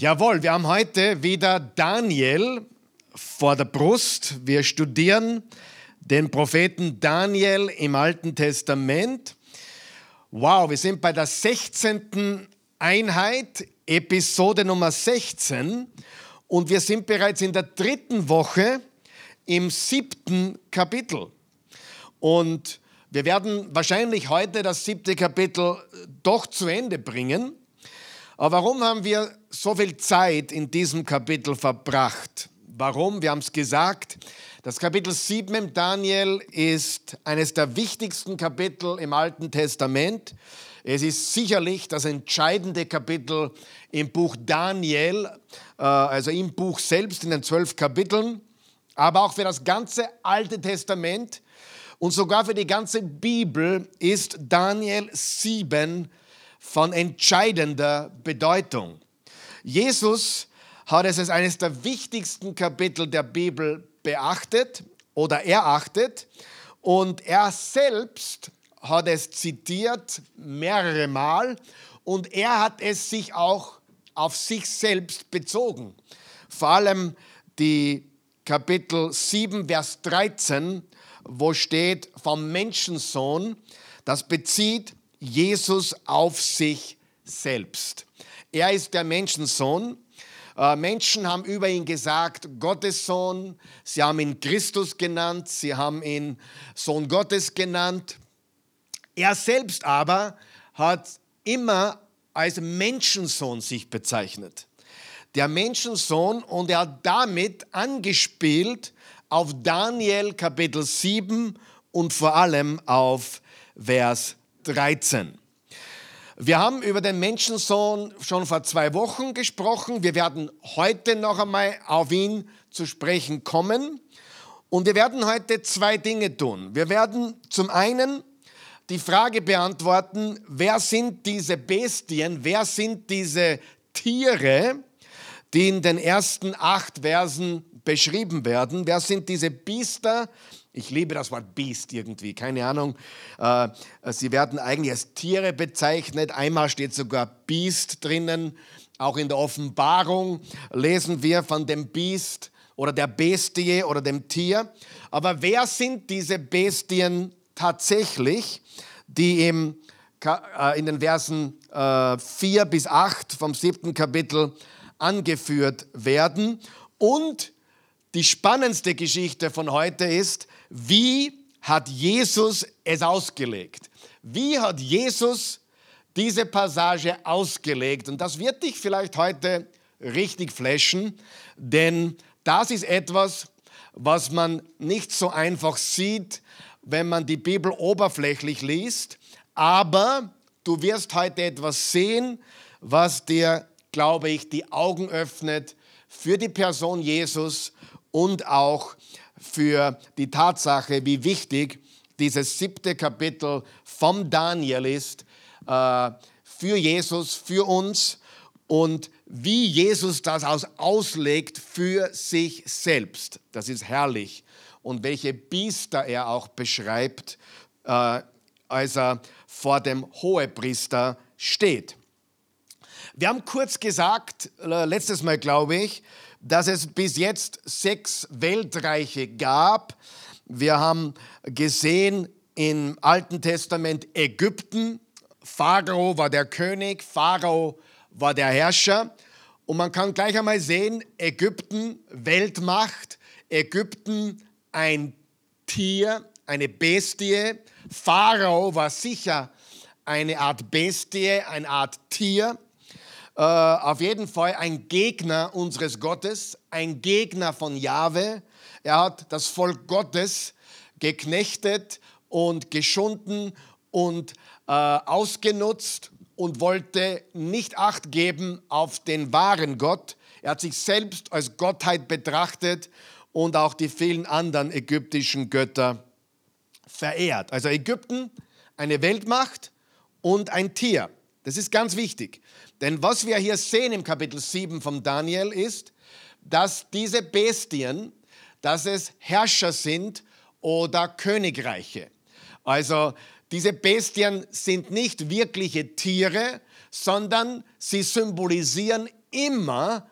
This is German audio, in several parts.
Jawohl, wir haben heute wieder Daniel vor der Brust. Wir studieren den Propheten Daniel im Alten Testament. Wow, wir sind bei der 16. Einheit, Episode Nummer 16 und wir sind bereits in der dritten Woche im siebten Kapitel. Und wir werden wahrscheinlich heute das siebte Kapitel doch zu Ende bringen. Aber warum haben wir so viel Zeit in diesem Kapitel verbracht? Warum? Wir haben es gesagt. Das Kapitel 7 im Daniel ist eines der wichtigsten Kapitel im Alten Testament. Es ist sicherlich das entscheidende Kapitel im Buch Daniel, äh, also im Buch selbst, in den zwölf Kapiteln, aber auch für das ganze Alte Testament und sogar für die ganze Bibel ist Daniel 7 von entscheidender Bedeutung. Jesus hat es als eines der wichtigsten Kapitel der Bibel beachtet oder erachtet und er selbst hat es zitiert mehrere Mal und er hat es sich auch auf sich selbst bezogen. Vor allem die Kapitel 7, Vers 13, wo steht vom Menschensohn, das bezieht Jesus auf sich selbst. Er ist der Menschensohn. Äh, Menschen haben über ihn gesagt, Gottes Sohn. Sie haben ihn Christus genannt. Sie haben ihn Sohn Gottes genannt. Er selbst aber hat immer als Menschensohn sich bezeichnet. Der Menschensohn und er hat damit angespielt auf Daniel Kapitel 7 und vor allem auf Vers 13. Wir haben über den Menschensohn schon vor zwei Wochen gesprochen. Wir werden heute noch einmal auf ihn zu sprechen kommen. Und wir werden heute zwei Dinge tun. Wir werden zum einen die Frage beantworten, wer sind diese Bestien, wer sind diese Tiere, die in den ersten acht Versen beschrieben werden. Wer sind diese Biester, ich liebe das Wort Biest irgendwie, keine Ahnung. Äh, sie werden eigentlich als Tiere bezeichnet. Einmal steht sogar Biest drinnen. Auch in der Offenbarung lesen wir von dem Biest oder der Bestie oder dem Tier. Aber wer sind diese Bestien tatsächlich, die im, äh, in den Versen 4 äh, bis 8 vom siebten Kapitel angeführt werden? Und die spannendste Geschichte von heute ist, wie hat Jesus es ausgelegt? Wie hat Jesus diese Passage ausgelegt? Und das wird dich vielleicht heute richtig flashen, denn das ist etwas, was man nicht so einfach sieht, wenn man die Bibel oberflächlich liest. Aber du wirst heute etwas sehen, was dir, glaube ich, die Augen öffnet für die Person Jesus und auch für die Tatsache, wie wichtig dieses siebte Kapitel vom Daniel ist äh, für Jesus, für uns und wie Jesus das auslegt für sich selbst. Das ist herrlich. Und welche Biester er auch beschreibt, äh, als er vor dem Hohepriester steht. Wir haben kurz gesagt, äh, letztes Mal glaube ich, dass es bis jetzt sechs Weltreiche gab. Wir haben gesehen im Alten Testament Ägypten. Pharao war der König, Pharao war der Herrscher. Und man kann gleich einmal sehen, Ägypten Weltmacht, Ägypten ein Tier, eine Bestie. Pharao war sicher eine Art Bestie, eine Art Tier äh, auf jeden Fall ein Gegner unseres Gottes, ein Gegner von Jahwe. Er hat das Volk Gottes geknechtet und geschunden und äh, ausgenutzt und wollte nicht acht geben auf den wahren Gott. Er hat sich selbst als Gottheit betrachtet und auch die vielen anderen ägyptischen Götter verehrt. Also Ägypten, eine Weltmacht und ein Tier. Das ist ganz wichtig. Denn was wir hier sehen im Kapitel 7 von Daniel ist, dass diese Bestien, dass es Herrscher sind oder Königreiche. Also diese Bestien sind nicht wirkliche Tiere, sondern sie symbolisieren immer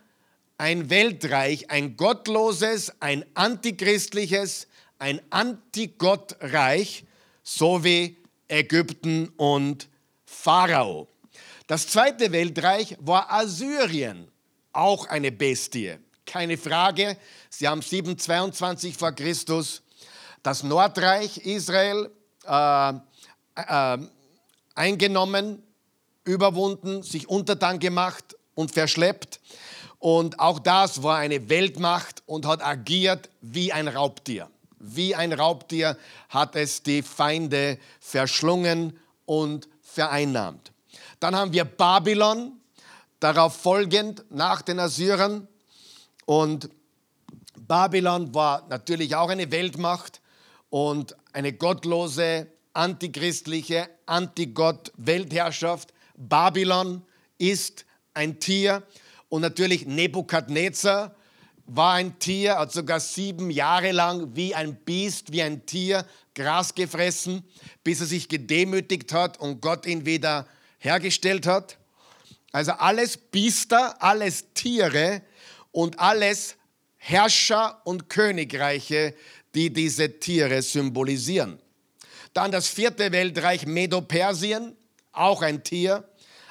ein Weltreich, ein gottloses, ein antichristliches, ein Antigottreich, so wie Ägypten und Pharao. Das zweite Weltreich war Assyrien, auch eine Bestie. Keine Frage, sie haben 722 vor Christus das Nordreich Israel äh, äh, eingenommen, überwunden, sich untertan gemacht und verschleppt. Und auch das war eine Weltmacht und hat agiert wie ein Raubtier. Wie ein Raubtier hat es die Feinde verschlungen und vereinnahmt. Dann haben wir Babylon, darauf folgend nach den Assyrern. Und Babylon war natürlich auch eine Weltmacht und eine gottlose, antichristliche, antigott-Weltherrschaft. Babylon ist ein Tier und natürlich Nebukadnezar war ein Tier, hat sogar sieben Jahre lang wie ein Biest, wie ein Tier Gras gefressen, bis er sich gedemütigt hat und Gott ihn wieder hergestellt hat. Also alles Biester, alles Tiere und alles Herrscher und Königreiche, die diese Tiere symbolisieren. Dann das vierte Weltreich Medo-Persien, auch ein Tier,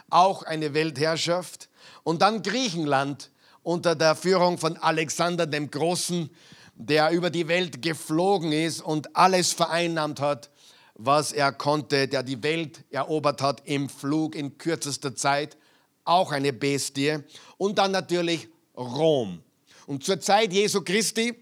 auch eine Weltherrschaft. Und dann Griechenland unter der Führung von Alexander dem Großen, der über die Welt geflogen ist und alles vereinnahmt hat, was er konnte, der die Welt erobert hat im Flug in kürzester Zeit, auch eine Bestie. Und dann natürlich Rom. Und zur Zeit Jesu Christi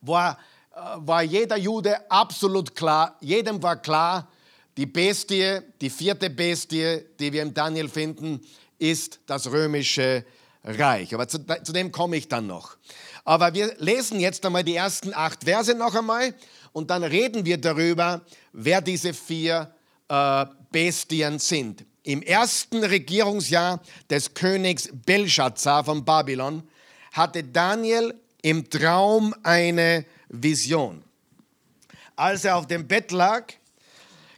war, äh, war jeder Jude absolut klar, jedem war klar, die Bestie, die vierte Bestie, die wir im Daniel finden, ist das römische Reich. Aber zu, zu dem komme ich dann noch. Aber wir lesen jetzt einmal die ersten acht Verse noch einmal und dann reden wir darüber, wer diese vier äh, Bestien sind. Im ersten Regierungsjahr des Königs Belshazzar von Babylon hatte Daniel im Traum eine Vision. Als er auf dem Bett lag,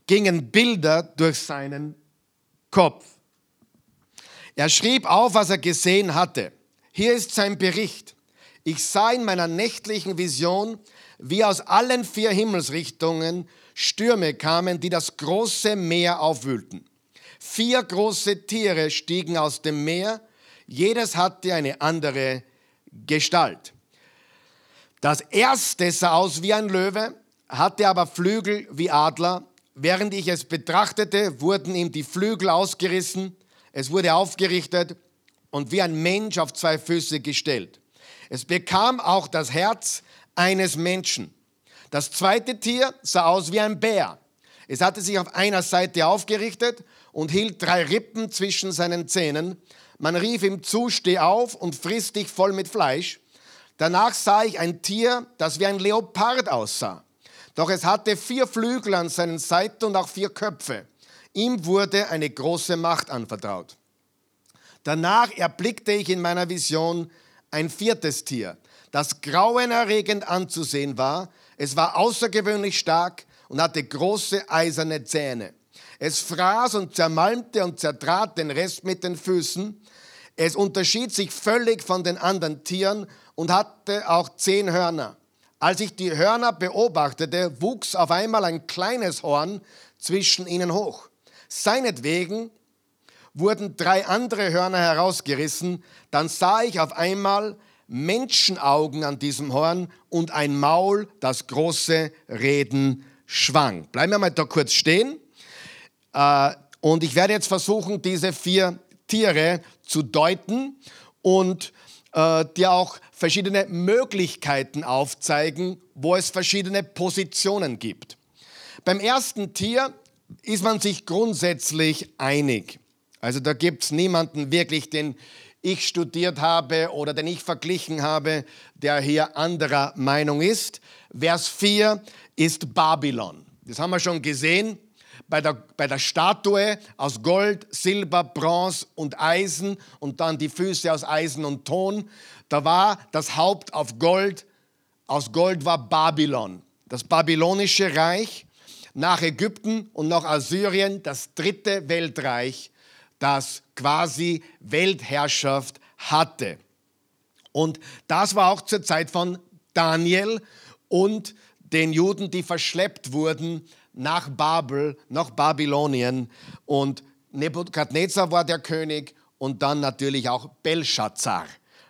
gingen Bilder durch seinen Kopf. Er schrieb auf, was er gesehen hatte. Hier ist sein Bericht. Ich sah in meiner nächtlichen Vision, wie aus allen vier Himmelsrichtungen Stürme kamen, die das große Meer aufwühlten. Vier große Tiere stiegen aus dem Meer, jedes hatte eine andere Gestalt. Das erste sah aus wie ein Löwe, hatte aber Flügel wie Adler. Während ich es betrachtete, wurden ihm die Flügel ausgerissen es wurde aufgerichtet und wie ein Mensch auf zwei Füße gestellt. Es bekam auch das Herz eines Menschen. Das zweite Tier sah aus wie ein Bär. Es hatte sich auf einer Seite aufgerichtet und hielt drei Rippen zwischen seinen Zähnen. Man rief ihm zu, steh auf und friss dich voll mit Fleisch. Danach sah ich ein Tier, das wie ein Leopard aussah. Doch es hatte vier Flügel an seinen Seiten und auch vier Köpfe. Ihm wurde eine große Macht anvertraut. Danach erblickte ich in meiner Vision ein viertes Tier, das grauenerregend anzusehen war. Es war außergewöhnlich stark und hatte große eiserne Zähne. Es fraß und zermalmte und zertrat den Rest mit den Füßen. Es unterschied sich völlig von den anderen Tieren und hatte auch zehn Hörner. Als ich die Hörner beobachtete, wuchs auf einmal ein kleines Horn zwischen ihnen hoch. Seinetwegen wurden drei andere Hörner herausgerissen. Dann sah ich auf einmal Menschenaugen an diesem Horn und ein Maul, das große Reden schwang. Bleiben wir mal da kurz stehen. Äh, und ich werde jetzt versuchen, diese vier Tiere zu deuten und äh, dir auch verschiedene Möglichkeiten aufzeigen, wo es verschiedene Positionen gibt. Beim ersten Tier ist man sich grundsätzlich einig. Also da gibt es niemanden wirklich, den ich studiert habe oder den ich verglichen habe, der hier anderer Meinung ist. Vers 4 ist Babylon. Das haben wir schon gesehen bei der, bei der Statue aus Gold, Silber, Bronze und Eisen und dann die Füße aus Eisen und Ton. Da war das Haupt auf Gold, aus Gold war Babylon, das babylonische Reich nach Ägypten und nach Assyrien das dritte Weltreich, das quasi Weltherrschaft hatte. Und das war auch zur Zeit von Daniel und den Juden, die verschleppt wurden nach Babel, nach Babylonien. Und Nebukadnezar war der König und dann natürlich auch Belshazzar,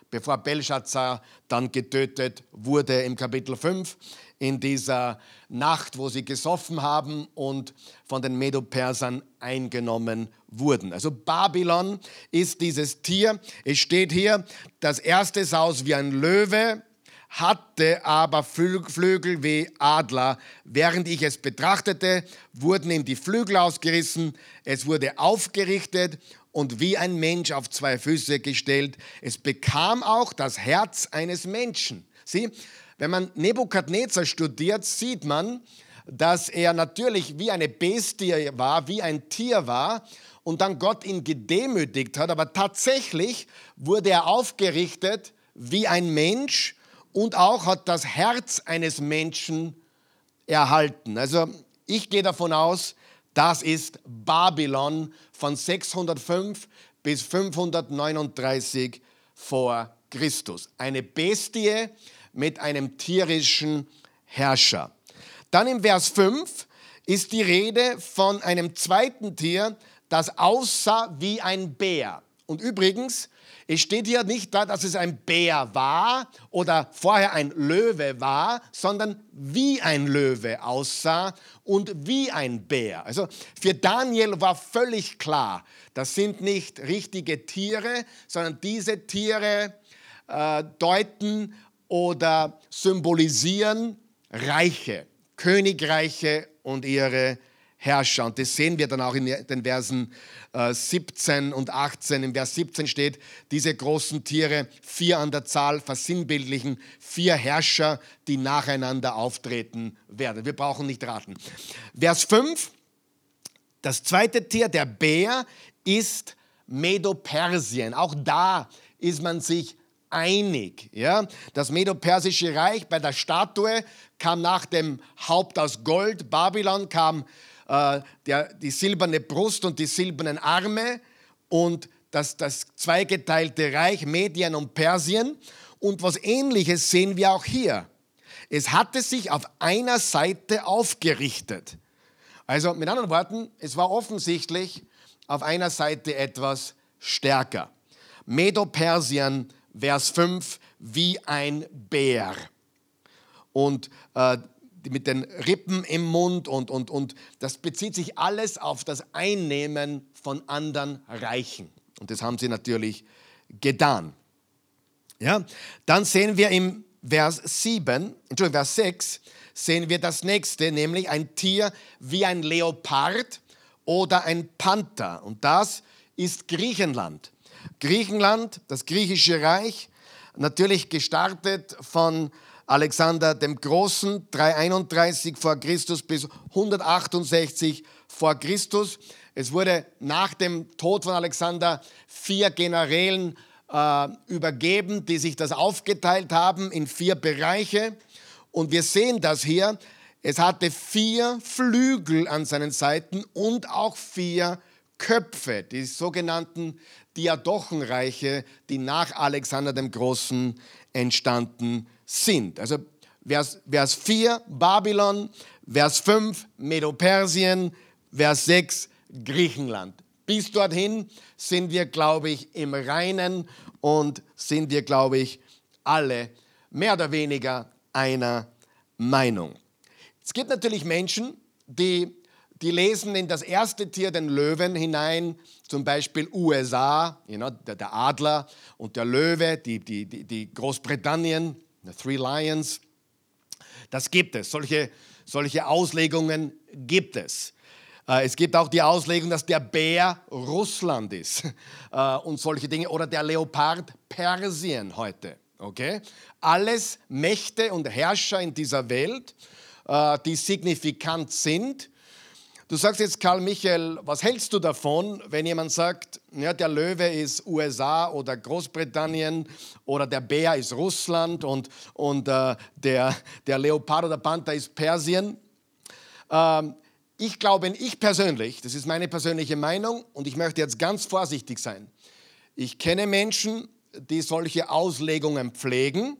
bevor Belshazzar dann getötet wurde im Kapitel 5 in dieser Nacht, wo sie gesoffen haben und von den Medo-Persern eingenommen wurden. Also Babylon ist dieses Tier. Es steht hier, das erste sah aus wie ein Löwe, hatte aber Flügel wie Adler. Während ich es betrachtete, wurden ihm die Flügel ausgerissen, es wurde aufgerichtet und wie ein Mensch auf zwei Füße gestellt. Es bekam auch das Herz eines Menschen. Sieh, wenn man Nebukadnezar studiert, sieht man, dass er natürlich wie eine Bestie war, wie ein Tier war und dann Gott ihn gedemütigt hat, aber tatsächlich wurde er aufgerichtet wie ein Mensch und auch hat das Herz eines Menschen erhalten. Also ich gehe davon aus, das ist Babylon von 605 bis 539 vor Christus. Eine Bestie mit einem tierischen Herrscher. Dann im Vers 5 ist die Rede von einem zweiten Tier, das aussah wie ein Bär. Und übrigens, es steht hier nicht da, dass es ein Bär war oder vorher ein Löwe war, sondern wie ein Löwe aussah und wie ein Bär. Also für Daniel war völlig klar, das sind nicht richtige Tiere, sondern diese Tiere äh, deuten oder symbolisieren Reiche, Königreiche und ihre Herrscher. Und das sehen wir dann auch in den Versen 17 äh, und 18. Im Vers 17 steht, diese großen Tiere, vier an der Zahl, versinnbildlichen vier Herrscher, die nacheinander auftreten werden. Wir brauchen nicht raten. Vers 5, das zweite Tier, der Bär, ist Medo-Persien. Auch da ist man sich einig. Ja? Das Medo-Persische Reich bei der Statue kam nach dem Haupt aus Gold, Babylon kam äh, der, die silberne Brust und die silbernen Arme und das, das zweigeteilte Reich Medien und Persien. Und was ähnliches sehen wir auch hier. Es hatte sich auf einer Seite aufgerichtet. Also mit anderen Worten, es war offensichtlich auf einer Seite etwas stärker. Medo-Persien, Vers 5, wie ein Bär. Und äh, mit den Rippen im Mund und, und, und das bezieht sich alles auf das Einnehmen von anderen Reichen. Und das haben sie natürlich getan. Ja? Dann sehen wir im Vers 7, Entschuldigung, Vers 6, sehen wir das nächste, nämlich ein Tier wie ein Leopard oder ein Panther. Und das ist Griechenland. Griechenland, das griechische Reich, natürlich gestartet von Alexander dem Großen, 331 vor Christus bis 168 vor Christus. Es wurde nach dem Tod von Alexander vier Generälen äh, übergeben, die sich das aufgeteilt haben in vier Bereiche. Und wir sehen das hier. Es hatte vier Flügel an seinen Seiten und auch vier Köpfe, die sogenannten Diadochenreiche, die nach Alexander dem Großen entstanden sind. Also Vers, Vers 4 Babylon, Vers 5 Medo-Persien, Vers 6 Griechenland. Bis dorthin sind wir, glaube ich, im Reinen und sind wir, glaube ich, alle mehr oder weniger einer Meinung. Es gibt natürlich Menschen, die, die lesen in das erste Tier, den Löwen, hinein, zum Beispiel USA, you know, der, der Adler und der Löwe, die, die, die, Großbritannien, The Three Lions. Das gibt es. Solche, solche Auslegungen gibt es. Äh, es gibt auch die Auslegung, dass der Bär Russland ist äh, und solche Dinge oder der Leopard Persien heute. Okay? Alles Mächte und Herrscher in dieser Welt, äh, die signifikant sind Du sagst jetzt, Karl Michael, was hältst du davon, wenn jemand sagt, ja, der Löwe ist USA oder Großbritannien oder der Bär ist Russland und, und äh, der, der Leopard oder Panther ist Persien? Ähm, ich glaube, ich persönlich, das ist meine persönliche Meinung und ich möchte jetzt ganz vorsichtig sein. Ich kenne Menschen, die solche Auslegungen pflegen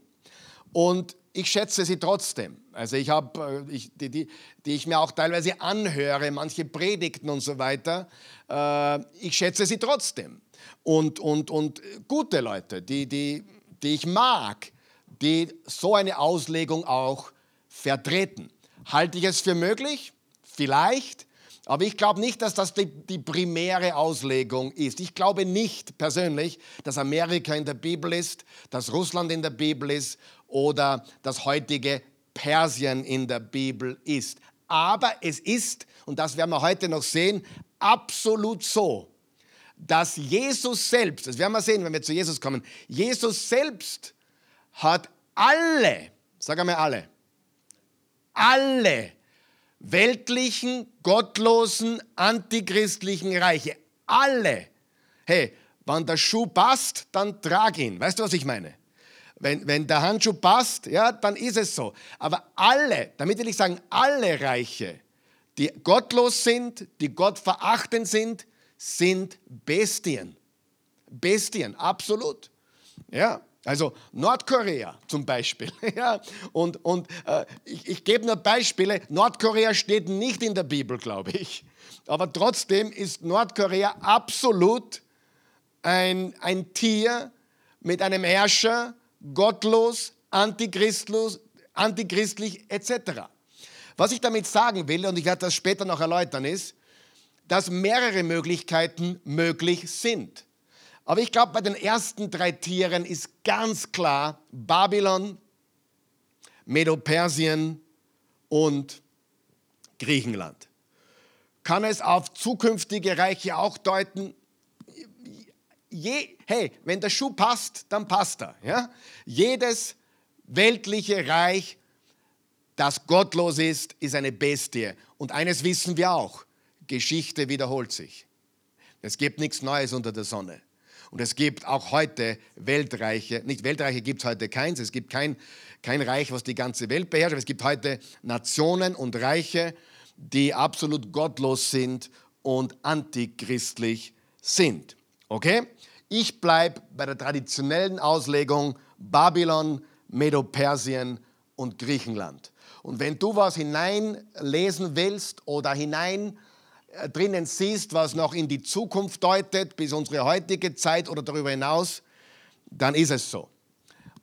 und ich schätze sie trotzdem. Also ich habe, äh, die, die, die, ich mir auch teilweise anhöre, manche Predigten und so weiter, äh, ich schätze sie trotzdem. Und, und, und gute Leute, die, die, die ich mag, die so eine Auslegung auch vertreten. Halte ich es für möglich? Vielleicht. Aber ich glaube nicht, dass das die, die, primäre Auslegung ist. Ich glaube nicht persönlich, dass Amerika in der Bibel ist, dass Russland in der Bibel ist oder das heutige Persien in der Bibel ist. Aber es ist, und das werden wir heute noch sehen, absolut so, dass Jesus selbst, das werden wir sehen, wenn wir zu Jesus kommen, Jesus selbst hat alle, sag einmal alle, alle weltlichen, gottlosen, antichristlichen Reiche, alle, hey, wenn der Schuh passt, dann trag ihn. Weißt du, was ich meine? Wenn, wenn der Handschuh passt, ja, dann ist es so. Aber alle, damit will ich sagen, alle Reiche, die gottlos sind, die Gott verachten sind, sind Bestien. Bestien, absolut. Ja, also Nordkorea zum Beispiel. ja, und und äh, ich, ich gebe nur Beispiele. Nordkorea steht nicht in der Bibel, glaube ich. Aber trotzdem ist Nordkorea absolut ein, ein Tier mit einem Herrscher, gottlos, antichristlos, antichristlich etc. Was ich damit sagen will, und ich werde das später noch erläutern, ist, dass mehrere Möglichkeiten möglich sind. Aber ich glaube, bei den ersten drei Tieren ist ganz klar Babylon, Medo-Persien und Griechenland. Kann es auf zukünftige Reiche auch deuten? Je, hey, wenn der Schuh passt, dann passt er. Ja? Jedes weltliche Reich, das gottlos ist, ist eine Bestie. Und eines wissen wir auch, Geschichte wiederholt sich. Es gibt nichts Neues unter der Sonne. Und es gibt auch heute Weltreiche, nicht Weltreiche gibt es heute keins, es gibt kein, kein Reich, was die ganze Welt beherrscht, aber es gibt heute Nationen und Reiche, die absolut gottlos sind und antichristlich sind. Okay? Ich bleibe bei der traditionellen Auslegung Babylon, Medo-Persien und Griechenland. Und wenn du was hineinlesen willst oder hinein äh, drinnen siehst, was noch in die Zukunft deutet, bis unsere heutige Zeit oder darüber hinaus, dann ist es so.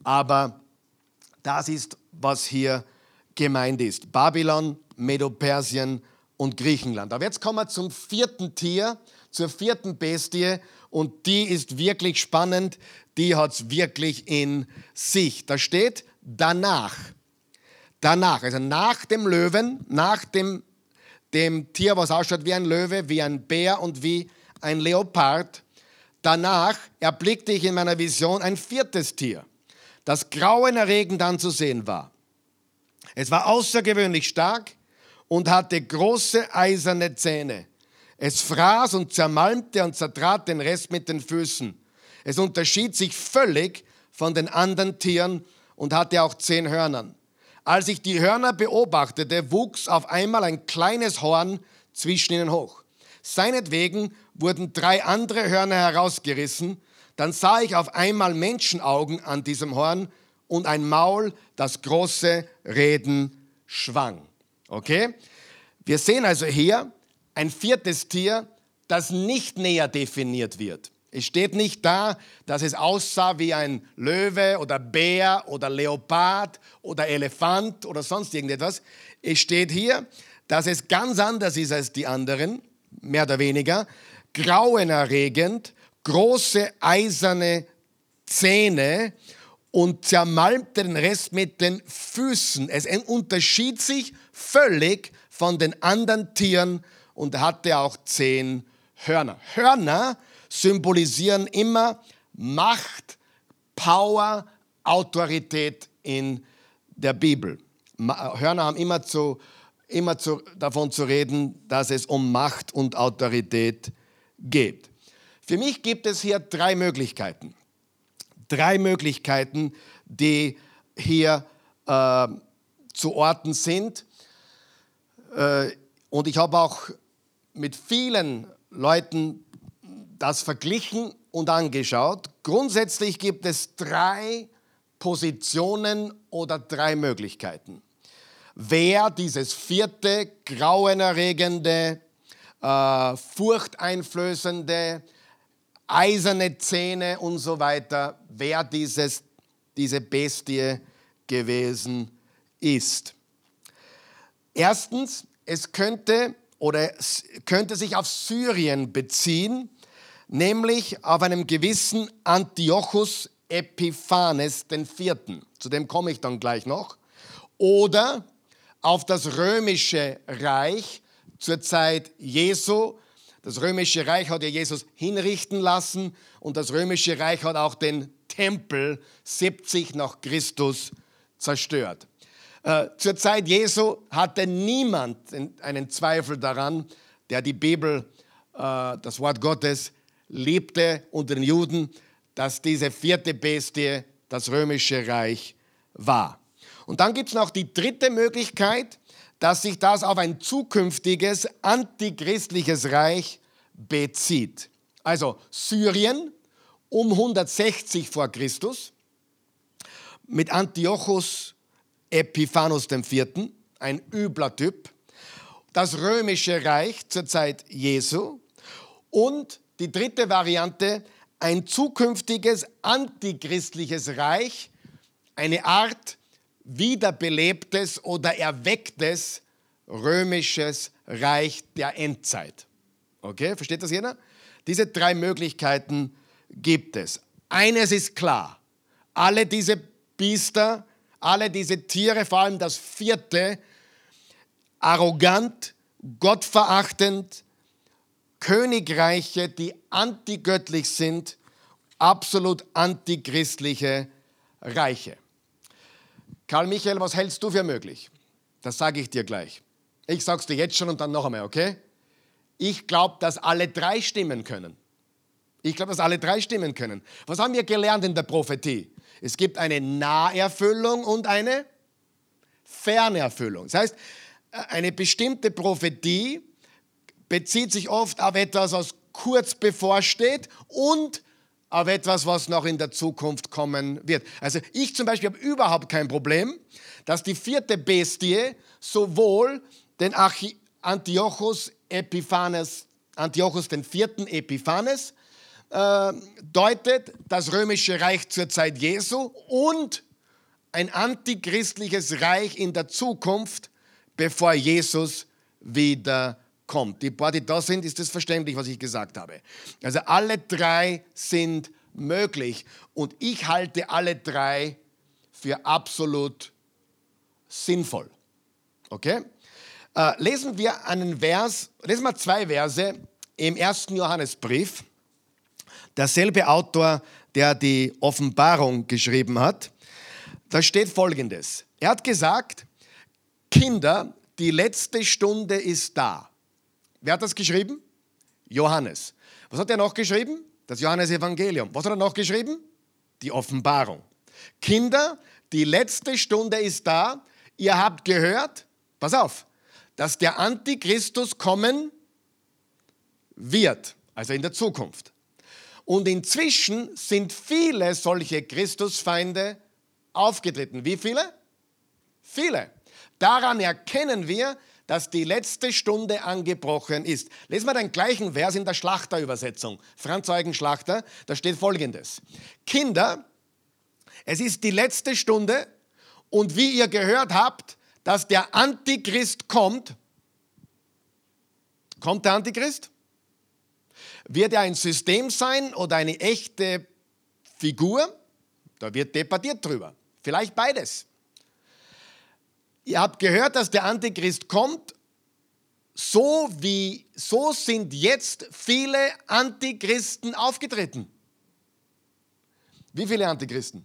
Aber das ist, was hier gemeint ist. Babylon, Medo-Persien und Griechenland. Aber jetzt kommen wir zum vierten Tier, zur vierten Bestie und die ist wirklich spannend, die hat es wirklich in sich. Da steht danach. Danach, also nach dem Löwen, nach dem dem Tier, was ausschaut wie ein Löwe, wie ein Bär und wie ein Leopard. Danach erblickte ich in meiner Vision ein viertes Tier, das grauenerregend anzusehen war. Es war außergewöhnlich stark und hatte große eiserne Zähne. Es fraß und zermalmte und zertrat den Rest mit den Füßen. Es unterschied sich völlig von den anderen Tieren und hatte auch zehn Hörnern. Als ich die Hörner beobachtete, wuchs auf einmal ein kleines Horn zwischen ihnen hoch. Seinetwegen wurden drei andere Hörner herausgerissen. Dann sah ich auf einmal Menschenaugen an diesem Horn und ein Maul, das große Reden schwang. Okay? Wir sehen also hier ein viertes Tier, das nicht näher definiert wird. Es steht nicht da, dass es aussah wie ein Löwe oder Bär oder Leopard oder Elefant oder sonst irgendetwas. Es steht hier, dass es ganz anders ist als die anderen, mehr oder weniger. Grauenerregend, große eiserne Zähne und zermalmte den Rest mit den Füßen. Es unterschied sich völlig von den anderen Tieren und hatte auch zehn Hörner. Hörner symbolisieren immer Macht, Power, Autorität in der Bibel. Hörner haben immer, zu, immer zu, davon zu reden, dass es um Macht und Autorität geht. Für mich gibt es hier drei Möglichkeiten. Drei Möglichkeiten, die hier äh, zu orten sind. Äh, Und ich habe auch mit vielen Leuten das verglichen und angeschaut. Grundsätzlich gibt es drei Positionen oder drei Möglichkeiten. Wer dieses vierte grauenerregende, äh, furchteinflößende, eiserne Zähne und so weiter, wer dieses, diese Bestie gewesen ist. Erstens, es könnte oder könnte sich auf Syrien beziehen, nämlich auf einem gewissen Antiochus Epiphanes IV. Zu dem komme ich dann gleich noch. Oder auf das römische Reich zur Zeit Jesu. Das römische Reich hat ja Jesus hinrichten lassen und das römische Reich hat auch den Tempel 70 nach Christus zerstört. Äh, zur Zeit Jesu hatte niemand einen Zweifel daran, der die Bibel, äh, das Wort Gottes, liebte unter den Juden, dass diese vierte Bestie das römische Reich war. Und dann gibt es noch die dritte Möglichkeit, dass sich das auf ein zukünftiges antichristliches Reich bezieht. Also Syrien um 160 vor Christus mit Antiochus Epiphanos IV., ein übler Typ, das römische Reich zur Zeit Jesu und die dritte Variante, ein zukünftiges antichristliches Reich, eine Art wiederbelebtes oder erwecktes römisches Reich der Endzeit. Okay, versteht das jeder? Diese drei Möglichkeiten gibt es. Eines ist klar, alle diese Biester, alle diese Tiere, vor allem das vierte, arrogant, gottverachtend, Königreiche, die antigöttlich sind, absolut antichristliche Reiche. Karl Michael, was hältst du für möglich? Das sage ich dir gleich. Ich sage es dir jetzt schon und dann noch einmal, okay? Ich glaube, dass alle drei stimmen können. Ich glaube, dass alle drei stimmen können. Was haben wir gelernt in der Prophetie? Es gibt eine Naherfüllung und eine Fernerfüllung. Das heißt, eine bestimmte Prophetie bezieht sich oft auf etwas, was kurz bevorsteht und auf etwas, was noch in der Zukunft kommen wird. Also ich zum Beispiel habe überhaupt kein Problem, dass die vierte Bestie sowohl den Antiochus Epiphanes, Antiochus den vierten Epiphanes, äh, deutet das römische Reich zur Zeit Jesu und ein antichristliches Reich in der Zukunft, bevor Jesus wiederkommt. Die paar, die da sind, ist es verständlich, was ich gesagt habe. Also alle drei sind möglich und ich halte alle drei für absolut sinnvoll. Okay? Äh, lesen wir einen Vers, lesen wir zwei Verse im ersten Johannesbrief derselbe Autor, der die Offenbarung geschrieben hat. Da steht folgendes. Er hat gesagt, Kinder, die letzte Stunde ist da. Wer hat das geschrieben? Johannes. Was hat er noch geschrieben? Das Johannesevangelium. Was hat er noch geschrieben? Die Offenbarung. Kinder, die letzte Stunde ist da. Ihr habt gehört, pass auf, dass der Antichristus kommen wird, also in der Zukunft. Und inzwischen sind viele solche Christusfeinde aufgetreten. Wie viele? Viele. Daran erkennen wir, dass die letzte Stunde angebrochen ist. Lesen wir den gleichen Vers in der Schlachterübersetzung. Franz Eugen Schlachter, da steht folgendes. Kinder, es ist die letzte Stunde und wie ihr gehört habt, dass der Antichrist kommt. Kommt der Antichrist? Wird er ein System sein oder eine echte Figur? Da wird debattiert drüber. Vielleicht beides. Ihr habt gehört, dass der Antichrist kommt. So wie, so sind jetzt viele Antichristen aufgetreten. Wie viele Antichristen?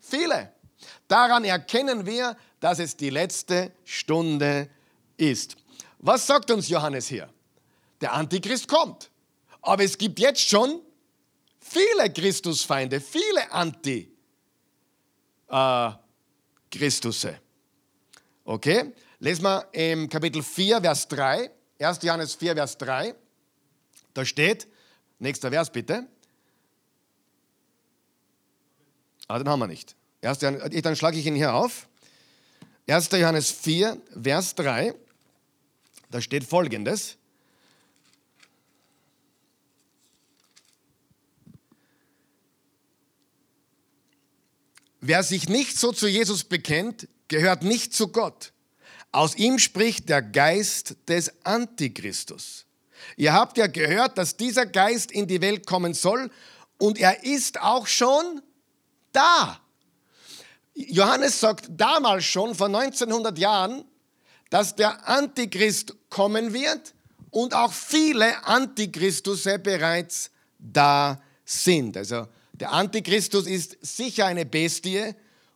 Viele. Daran erkennen wir, dass es die letzte Stunde ist. Was sagt uns Johannes hier? Der Antichrist kommt. Aber es gibt jetzt schon viele Christusfeinde, viele Anti-Christusse. okay, lesen wir im Kapitel 4, Vers 3. 1. Johannes 4, Vers 3. Da steht, nächster Vers bitte. Ah, den haben wir nicht. 1. Johannes, dann schlage ich ihn hier auf. 1. Johannes 4, Vers 3. Da steht folgendes. Wer sich nicht so zu Jesus bekennt, gehört nicht zu Gott. Aus ihm spricht der Geist des Antichristus. Ihr habt ja gehört, dass dieser Geist in die Welt kommen soll und er ist auch schon da. Johannes sagt damals schon, vor 1900 Jahren, dass der Antichrist kommen wird und auch viele Antichristusse bereits da sind. Also der Antichristus ist sicher eine Bestie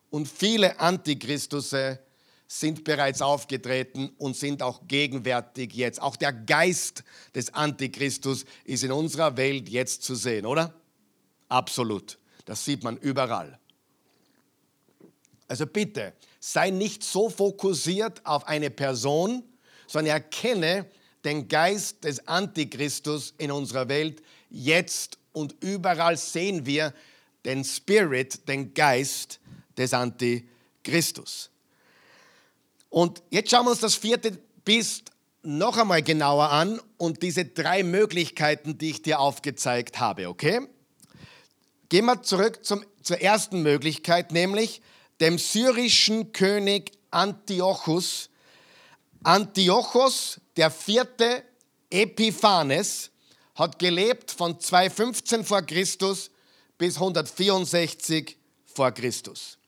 und viele Antichristusse sind bereits aufgetreten und sind auch gegenwärtig jetzt. Auch der Geist des Antichristus ist in unserer Welt jetzt zu sehen, oder? Absolut. Das sieht man überall. Also bitte, sei nicht so fokussiert auf eine Person, sondern erkenne den Geist des Antichristus in unserer Welt jetzt und überall sehen wir den Spirit, den Geist des Antichristus. Und jetzt schauen wir uns das vierte bis noch einmal genauer an und diese drei Möglichkeiten, die ich dir aufgezeigt habe, okay? Gehen wir zurück zum, zur ersten Möglichkeit, nämlich dem syrischen König Antiochus. Antiochos, der vierte Epiphanes, hat gelebt von 215 vor Christus bis 164 vor Christus.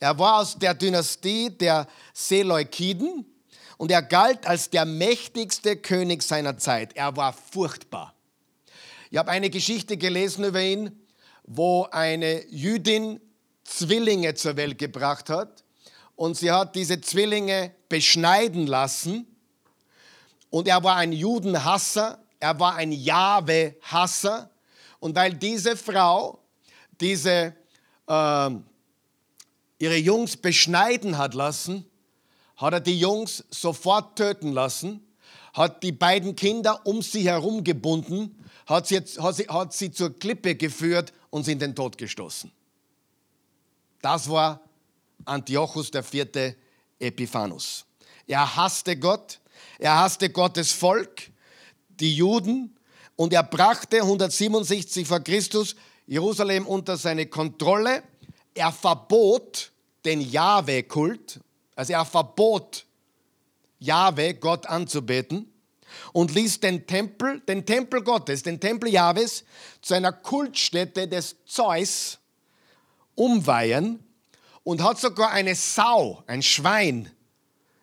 Er war aus der Dynastie der Seleukiden und er galt als der mächtigste König seiner Zeit. Er war furchtbar. Ich habe eine Geschichte gelesen über ihn, wo eine Jüdin Zwillinge zur Welt gebracht hat und sie hat diese Zwillinge beschneiden lassen und er war ein Judenhasser, er war ein Jahwe-Hasser. Und weil diese Frau diese, äh, ihre Jungs beschneiden hat lassen, hat er die Jungs sofort töten lassen, hat die beiden Kinder um sie herum gebunden, hat sie, hat sie, hat sie zur Klippe geführt und sie in den Tod gestoßen. Das war Antiochus IV. Epiphanus. Er hasste Gott, er hasste Gottes Volk, die Juden und er brachte 167 vor Christus Jerusalem unter seine Kontrolle. Er verbot den Jahwe-Kult, also er verbot Jahwe, Gott anzubeten und ließ den Tempel, den Tempel Gottes, den Tempel Jahwes zu einer Kultstätte des Zeus umweihen und hat sogar eine Sau, ein Schwein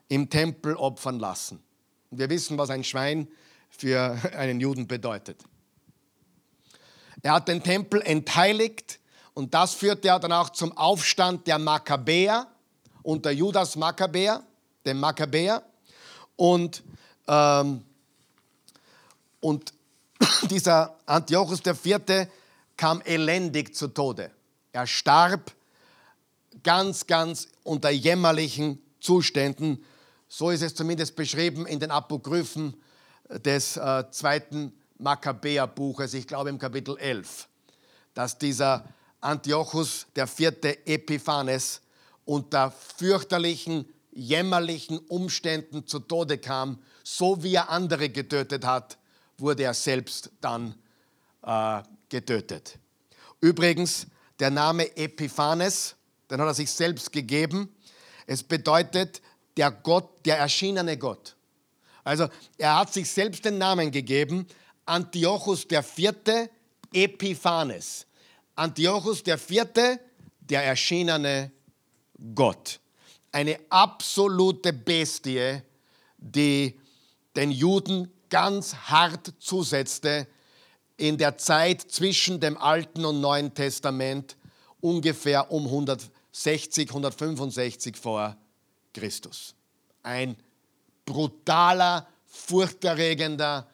im Tempel opfern lassen. Wir wissen, was ein Schwein für einen Juden bedeutet. Er hat den Tempel entheiligt und das führte ja dann auch zum Aufstand der Makkabäer unter Judas Makkabäer, dem Makkabäer. Und, ähm, und dieser Antiochus IV. kam elendig zu Tode. Er starb ganz, ganz unter jämmerlichen Zuständen. So ist es zumindest beschrieben in den Apokryphen des äh, zweiten Makkabäerbuches, ich glaube im Kapitel 11, dass dieser Antiochus, der vierte Epiphanes, unter fürchterlichen, jämmerlichen Umständen zu Tode kam, so wie er andere getötet hat, wurde er selbst dann äh, getötet. Übrigens, der Name Epiphanes, den hat er sich selbst gegeben. Es bedeutet der Gott, der erschienene Gott. Also er hat sich selbst den Namen gegeben, Antiochus IV. Epiphanes. Antiochus IV., der erschienene Gott. Eine absolute Bestie, die den Juden ganz hart zusetzte in der Zeit zwischen dem Alten und Neuen Testament, ungefähr um 160, 165 vor Christus. Ein brutaler, furchterregender,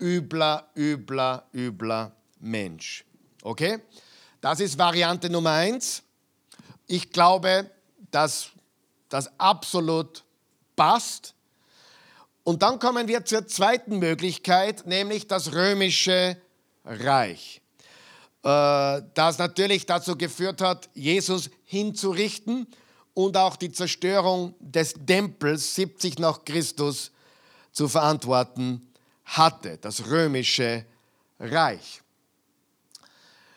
übler, übler, übler Mensch. Okay? Das ist Variante Nummer eins. Ich glaube, dass das absolut passt. Und dann kommen wir zur zweiten Möglichkeit, nämlich das römische Reich, äh, das natürlich dazu geführt hat, Jesus hinzurichten und auch die Zerstörung des Tempels 70 nach Christus zu verantworten hatte, das römische Reich.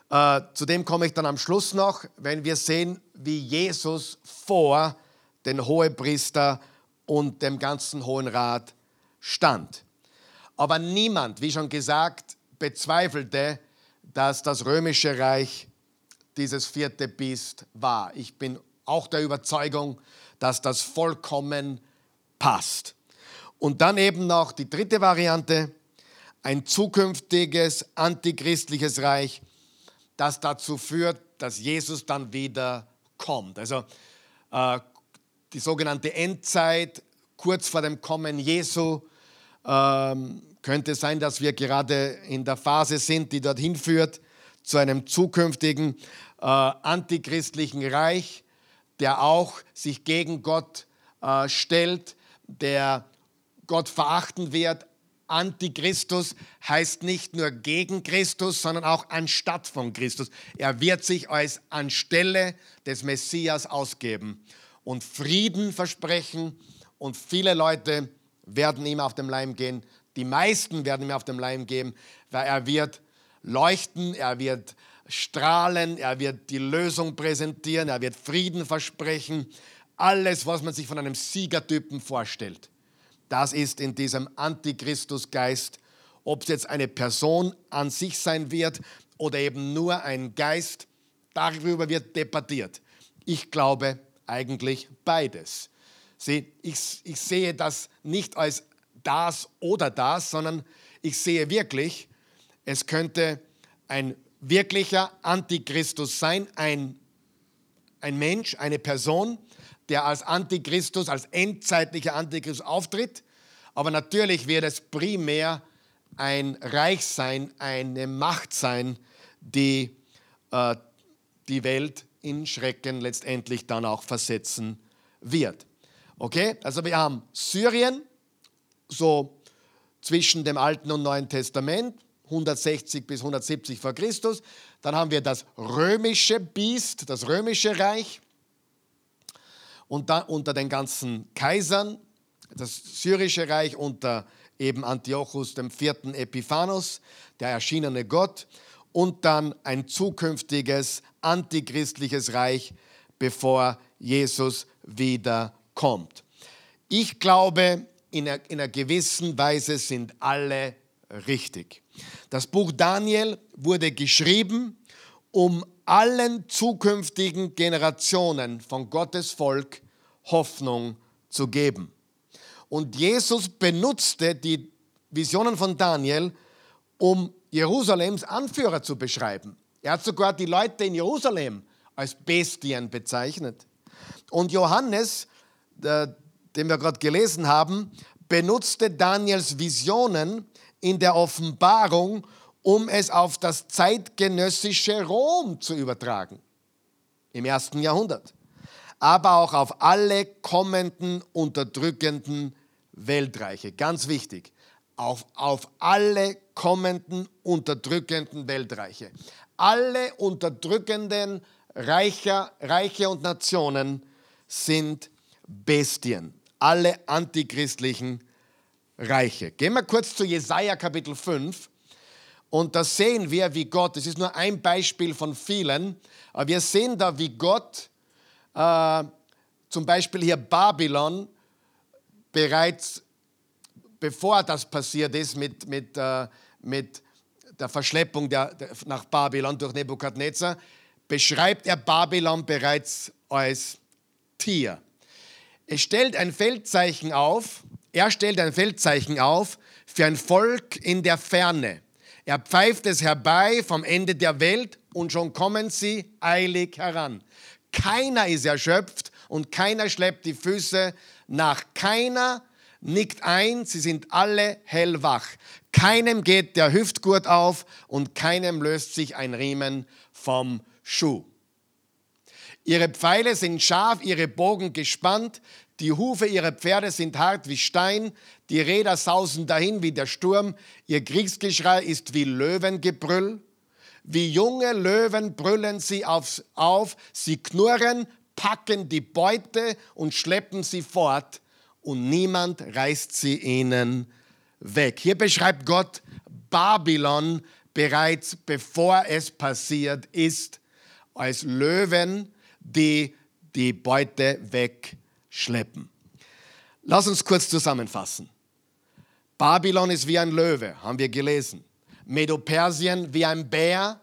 Äh, zu dem komme ich dann am Schluss noch, wenn wir sehen, wie Jesus vor den Hohepriester und dem ganzen Hohen Rat stand. Aber niemand, wie schon gesagt, bezweifelte, dass das römische Reich dieses vierte Biest war. Ich bin auch der Überzeugung, dass das vollkommen passt. Und dann eben noch die dritte Variante, ein zukünftiges antichristliches Reich, das dazu führt, dass Jesus dann wieder kommt. Also äh, die sogenannte Endzeit, kurz vor dem Kommen Jesu, ähm, könnte sein, dass wir gerade in der Phase sind, die dorthin führt, zu einem zukünftigen äh, antichristlichen Reich, der auch sich gegen Gott äh, stellt, der Gott verachten wird. Antichristus heißt nicht nur gegen Christus, sondern auch anstatt von Christus. Er wird sich als anstelle des Messias ausgeben und Frieden versprechen und viele Leute werden ihm auf dem Leim gehen. Die meisten werden ihm auf dem Leim gehen, weil er wird leuchten, er wird strahlen, er wird die Lösung präsentieren, er wird Frieden versprechen. Alles, was man sich von einem Siegertypen vorstellt, das ist in diesem Antichristusgeist, ob es jetzt eine Person an sich sein wird oder eben nur ein Geist, darüber wird debattiert. Ich glaube eigentlich beides. Sieh, ich, ich sehe das nicht als das oder das, sondern ich sehe wirklich, es könnte ein wirklicher Antichristus sein, ein, ein Mensch, eine Person, der als Antichristus, als endzeitlicher Antichristus auftritt. Aber natürlich wird es primär ein Reich sein, eine Macht sein, die äh, die Welt in Schrecken letztendlich dann auch versetzen wird. Okay, also wir haben Syrien, so zwischen dem Alten und Neuen Testament, 160 bis 170 vor Christus. Dann haben wir das römische Biest, das römische Reich. Und dann unter den ganzen Kaisern, das syrische Reich unter eben Antiochus dem vierten Epiphanos, der erschienene Gott. Und dann ein zukünftiges antichristliches Reich, bevor Jesus wiederkommt. Ich glaube, in einer, in einer gewissen Weise sind alle richtig. Das Buch Daniel wurde geschrieben, um allen zukünftigen Generationen von Gottes Volk Hoffnung zu geben. Und Jesus benutzte die Visionen von Daniel, um Jerusalems Anführer zu beschreiben. Er hat sogar die Leute in Jerusalem als Bestien bezeichnet. Und Johannes, den wir gerade gelesen haben, benutzte Daniels Visionen in der Offenbarung, um es auf das zeitgenössische Rom zu übertragen im ersten Jahrhundert, aber auch auf alle kommenden unterdrückenden Weltreiche. Ganz wichtig, auf, auf alle kommenden unterdrückenden Weltreiche. Alle unterdrückenden Reiche, Reiche und Nationen sind Bestien. Alle antichristlichen Reiche. Gehen wir kurz zu Jesaja Kapitel 5. Und da sehen wir, wie Gott, das ist nur ein Beispiel von vielen, aber wir sehen da, wie Gott äh, zum Beispiel hier Babylon bereits, bevor das passiert ist mit, mit, äh, mit der Verschleppung der, der, nach Babylon durch Nebukadnezar, beschreibt er Babylon bereits als Tier. Es stellt ein Feldzeichen auf, er stellt ein Feldzeichen auf für ein Volk in der Ferne. Er pfeift es herbei vom Ende der Welt und schon kommen sie eilig heran. Keiner ist erschöpft und keiner schleppt die Füße nach. Keiner nickt ein, sie sind alle hellwach. Keinem geht der Hüftgurt auf und keinem löst sich ein Riemen vom Schuh. Ihre Pfeile sind scharf, ihre Bogen gespannt, die Hufe ihrer Pferde sind hart wie Stein, die Räder sausen dahin wie der Sturm, ihr Kriegsgeschrei ist wie Löwengebrüll. Wie junge Löwen brüllen sie auf, auf, sie knurren, packen die Beute und schleppen sie fort und niemand reißt sie ihnen weg. Hier beschreibt Gott Babylon bereits bevor es passiert ist, als Löwen, die die Beute wegschleppen. Lass uns kurz zusammenfassen. Babylon ist wie ein Löwe, haben wir gelesen. Medo-Persien wie ein Bär,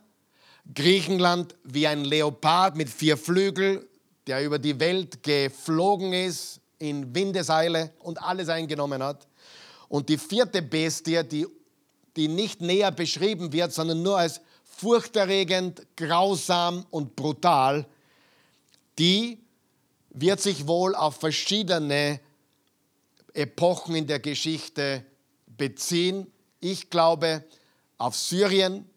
Griechenland wie ein Leopard mit vier Flügeln, der über die Welt geflogen ist in Windeseile und alles eingenommen hat. Und die vierte Bestie, die, die nicht näher beschrieben wird, sondern nur als furchterregend, grausam und brutal, die wird sich wohl auf verschiedene Epochen in der Geschichte beziehen. Ich glaube auf Syrien,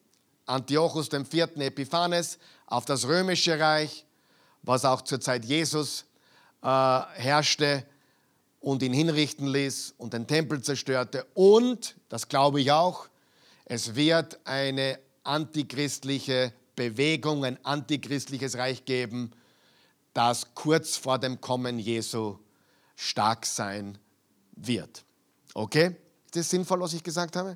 Antiochus IV. Epiphanes, auf das römische Reich, was auch zur Zeit Jesus äh, herrschte und ihn hinrichten ließ und den Tempel zerstörte. Und, das glaube ich auch, es wird eine antichristliche Bewegung, ein antichristliches Reich geben, das kurz vor dem Kommen Jesu stark sein wird. Okay? Ist das sinnvoll, was ich gesagt habe?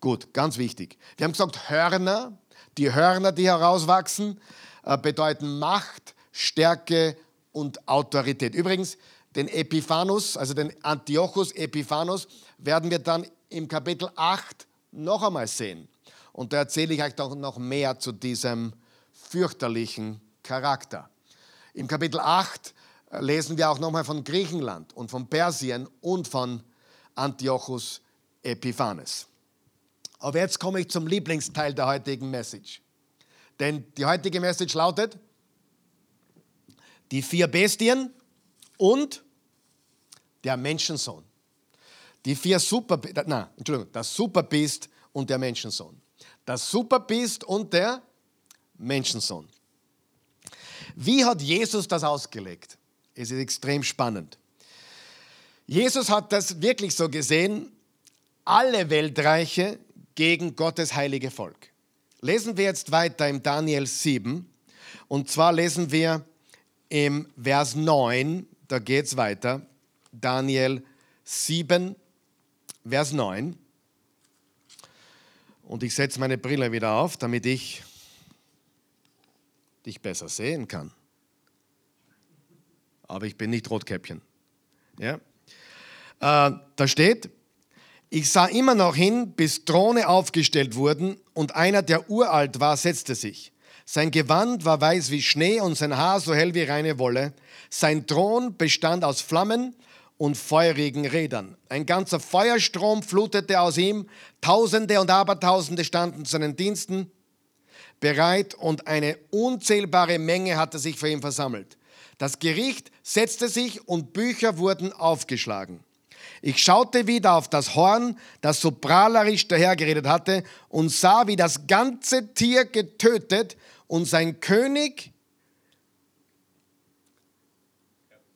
Gut, ganz wichtig. Wir haben gesagt, Hörner, die Hörner, die herauswachsen, äh, bedeuten Macht, Stärke und Autorität. Übrigens, den Epiphanus, also den Antiochus Epiphanus, werden wir dann im Kapitel 8 noch einmal sehen. Und da erzähle ich euch doch noch mehr zu diesem fürchterlichen Charakter. Im Kapitel 8 äh, lesen wir auch nochmal von Griechenland und von Persien und von Antiochus Epiphanes. Aber jetzt komme ich zum Lieblingsteil der heutigen Message. Denn die heutige Message lautet, die vier Bestien und der Menschensohn. Die vier Super, na, Entschuldigung, das Superbeast und der Menschensohn. Das Superbeast und der Menschensohn. Wie hat Jesus das ausgelegt? Es ist extrem spannend. Jesus hat das wirklich so gesehen, alle Weltreiche gegen Gottes heilige Volk. Lesen wir jetzt weiter im Daniel 7 und zwar lesen wir im Vers 9, da geht es weiter, Daniel 7, Vers 9. Und ich setze meine Brille wieder auf, damit ich dich besser sehen kann. Aber ich bin nicht Rotkäppchen. Ja? Äh, da steht, ich sah immer noch hin, bis Throne aufgestellt wurden und einer, der uralt war, setzte sich. Sein Gewand war weiß wie Schnee und sein Haar so hell wie reine Wolle. Sein Thron bestand aus Flammen und feurigen Rädern. Ein ganzer Feuerstrom flutete aus ihm, Tausende und Abertausende standen zu seinen Diensten bereit und eine unzählbare Menge hatte sich vor ihm versammelt. Das Gericht setzte sich und Bücher wurden aufgeschlagen. Ich schaute wieder auf das Horn, das so prahlerisch dahergeredet hatte, und sah, wie das ganze Tier getötet und sein König,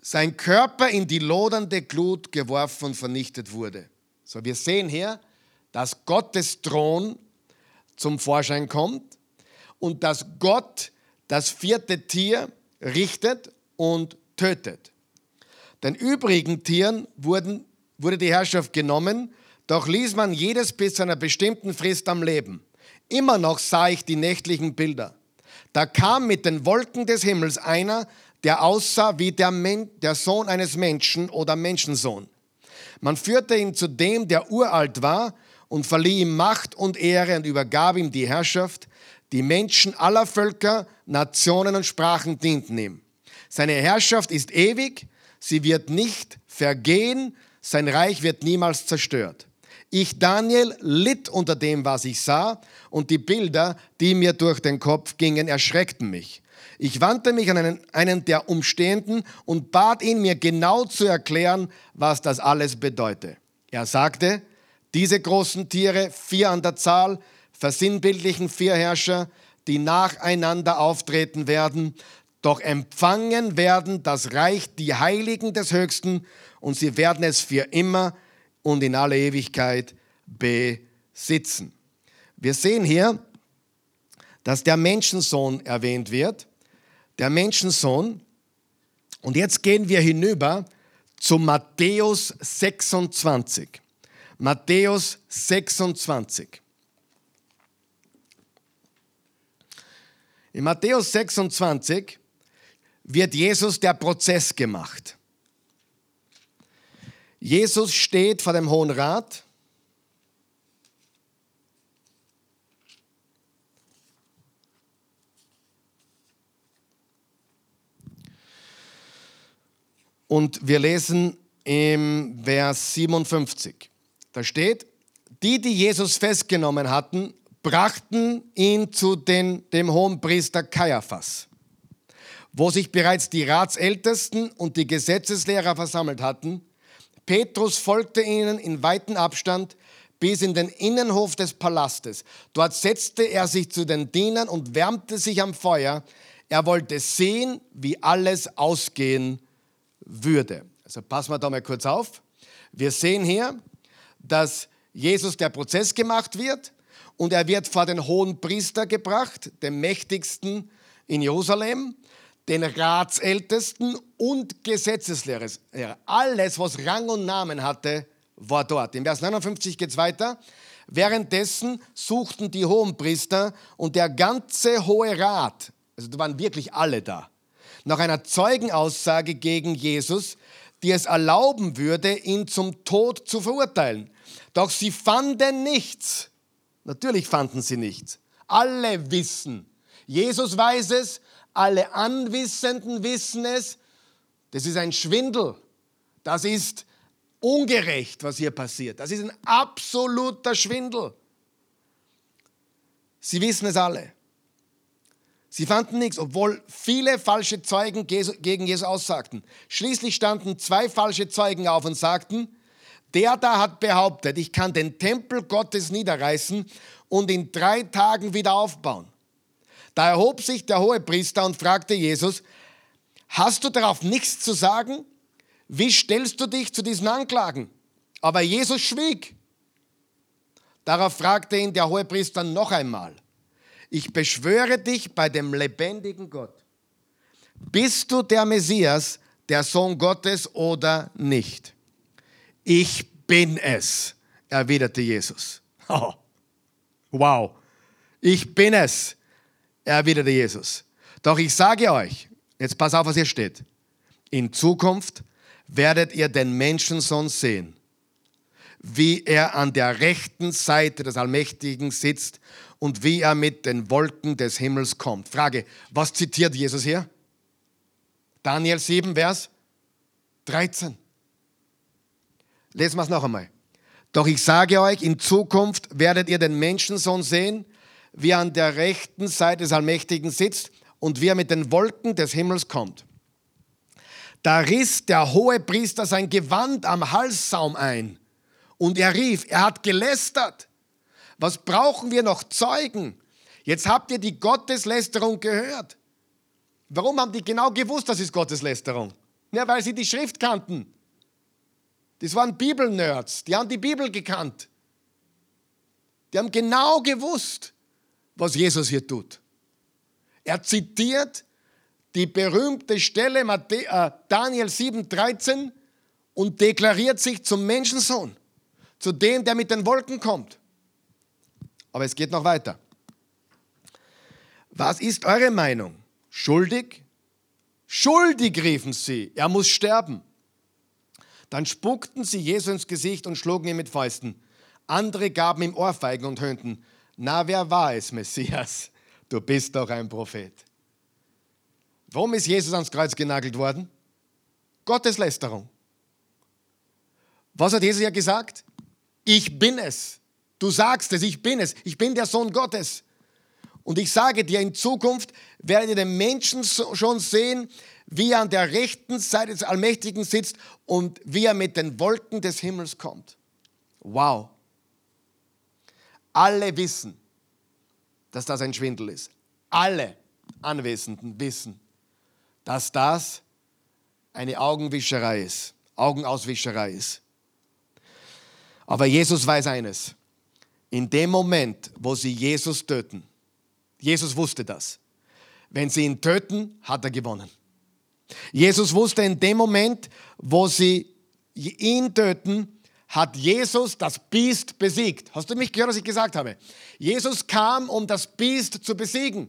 sein Körper in die lodernde Glut geworfen und vernichtet wurde. So, wir sehen hier, dass Gottes Thron zum Vorschein kommt und dass Gott das vierte Tier richtet und tötet. Den übrigen Tieren wurden wurde die Herrschaft genommen, doch ließ man jedes bis zu einer bestimmten Frist am Leben. Immer noch sah ich die nächtlichen Bilder. Da kam mit den Wolken des Himmels einer, der aussah wie der, Men der Sohn eines Menschen oder Menschensohn. Man führte ihn zu dem, der uralt war, und verlieh ihm Macht und Ehre und übergab ihm die Herrschaft. Die Menschen aller Völker, Nationen und Sprachen dienten ihm. Seine Herrschaft ist ewig, sie wird nicht vergehen, sein Reich wird niemals zerstört. Ich, Daniel, litt unter dem, was ich sah, und die Bilder, die mir durch den Kopf gingen, erschreckten mich. Ich wandte mich an einen, einen der Umstehenden und bat ihn, mir genau zu erklären, was das alles bedeute. Er sagte, diese großen Tiere, vier an der Zahl, versinnbildlichen vier Herrscher, die nacheinander auftreten werden. doch empfangen werden das Reich die Heiligen des Höchsten und sie werden es für immer und in alle Ewigkeit besitzen. Wir sehen hier, dass der Menschensohn erwähnt wird. Der Menschensohn. Und jetzt gehen wir hinüber zu Matthäus 26. Matthäus 26. In Matthäus 26 wird Jesus der Prozess gemacht. Jesus steht vor dem Hohen Rat. Und wir lesen im Vers 57. Da steht, die, die Jesus festgenommen hatten, brachten ihn zu den, dem Hohenpriester Kaiaphas, wo sich bereits die Ratsältesten und die Gesetzeslehrer versammelt hatten. Petrus folgte ihnen in weiten Abstand bis in den Innenhof des Palastes. Dort setzte er sich zu den Dienern und wärmte sich am Feuer. Er wollte sehen, wie alles ausgehen würde. Also passen wir da mal kurz auf. Wir sehen hier, dass Jesus der Prozess gemacht wird und er wird vor den hohen Priester gebracht, dem mächtigsten in Jerusalem, den Ratsältesten und Gesetzeslehrer. Alles, was Rang und Namen hatte, war dort. In Vers 59 geht es weiter. Währenddessen suchten die hohen Priester und der ganze Hohe Rat, also da waren wirklich alle da, nach einer Zeugenaussage gegen Jesus, die es erlauben würde, ihn zum Tod zu verurteilen. Doch sie fanden nichts. Natürlich fanden sie nichts. Alle wissen. Jesus weiß es, alle Anwissenden wissen es. Das ist ein Schwindel. Das ist ungerecht, was hier passiert. Das ist ein absoluter Schwindel. Sie wissen es alle. Sie fanden nichts, obwohl viele falsche Zeugen gegen Jesus aussagten. Schließlich standen zwei falsche Zeugen auf und sagten, der da hat behauptet, ich kann den Tempel Gottes niederreißen und in drei Tagen wieder aufbauen. Da erhob sich der hohe Priester und fragte Jesus, hast du darauf nichts zu sagen? Wie stellst du dich zu diesen Anklagen? Aber Jesus schwieg. Darauf fragte ihn der hohe Priester noch einmal, ich beschwöre dich bei dem lebendigen Gott. Bist du der Messias, der Sohn Gottes oder nicht? Ich bin es, erwiderte Jesus. Oh, wow, ich bin es, erwiderte Jesus. Doch ich sage euch, jetzt pass auf, was hier steht. In Zukunft werdet ihr den Menschensohn sehen, wie er an der rechten Seite des Allmächtigen sitzt und wie er mit den Wolken des Himmels kommt. Frage, was zitiert Jesus hier? Daniel 7, Vers 13. Lesen wir es noch einmal. Doch ich sage euch, in Zukunft werdet ihr den Menschensohn sehen, wie er an der rechten Seite des Allmächtigen sitzt und wie er mit den Wolken des Himmels kommt. Da riss der hohe Priester sein Gewand am Halssaum ein und er rief, er hat gelästert. Was brauchen wir noch Zeugen? Jetzt habt ihr die Gotteslästerung gehört. Warum haben die genau gewusst, das ist Gotteslästerung? Ja, weil sie die Schrift kannten. Das waren Bibelnerds, die haben die Bibel gekannt. Die haben genau gewusst, was Jesus hier tut. Er zitiert die berühmte Stelle äh, Daniel 7,13 und deklariert sich zum Menschensohn, zu dem, der mit den Wolken kommt. Aber es geht noch weiter. Was ist eure Meinung? Schuldig? Schuldig riefen sie, er muss sterben. Dann spuckten sie Jesus ins Gesicht und schlugen ihn mit Fäusten. Andere gaben ihm Ohrfeigen und höhnten, na, wer war es, Messias? Du bist doch ein Prophet. Warum ist Jesus ans Kreuz genagelt worden? Gotteslästerung. Was hat Jesus ja gesagt? Ich bin es. Du sagst es, ich bin es. Ich bin der Sohn Gottes. Und ich sage dir, in Zukunft werdet ihr den Menschen schon sehen, wie er an der rechten Seite des Allmächtigen sitzt und wie er mit den Wolken des Himmels kommt. Wow. Alle wissen, dass das ein Schwindel ist. Alle Anwesenden wissen, dass das eine Augenwischerei ist, Augenauswischerei ist. Aber Jesus weiß eines. In dem Moment, wo sie Jesus töten, Jesus wusste das. Wenn sie ihn töten, hat er gewonnen. Jesus wusste in dem Moment, wo sie ihn töten, hat Jesus das Biest besiegt. Hast du mich gehört, was ich gesagt habe? Jesus kam, um das Biest zu besiegen.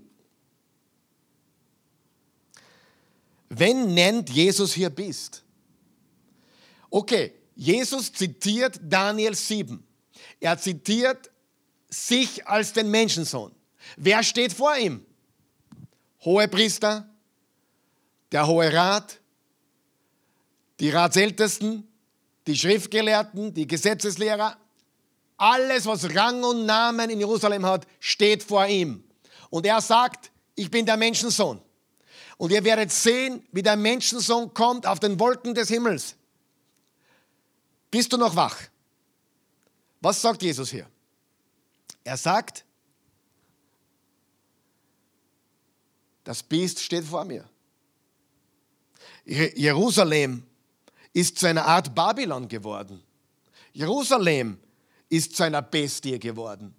Wen nennt Jesus hier Biest? Okay, Jesus zitiert Daniel 7. Er zitiert sich als den Menschensohn. Wer steht vor ihm? Hohe Priester, der Hohe Rat, die Ratsältesten, die Schriftgelehrten, die Gesetzeslehrer, alles, was Rang und Namen in Jerusalem hat, steht vor ihm. Und er sagt, ich bin der Menschensohn. Und ihr werdet sehen, wie der Menschensohn kommt auf den Wolken des Himmels. Bist du noch wach? Was sagt Jesus hier? Er sagt, das Biest steht vor mir. Jerusalem ist zu einer Art Babylon geworden. Jerusalem ist zu einer Bestie geworden.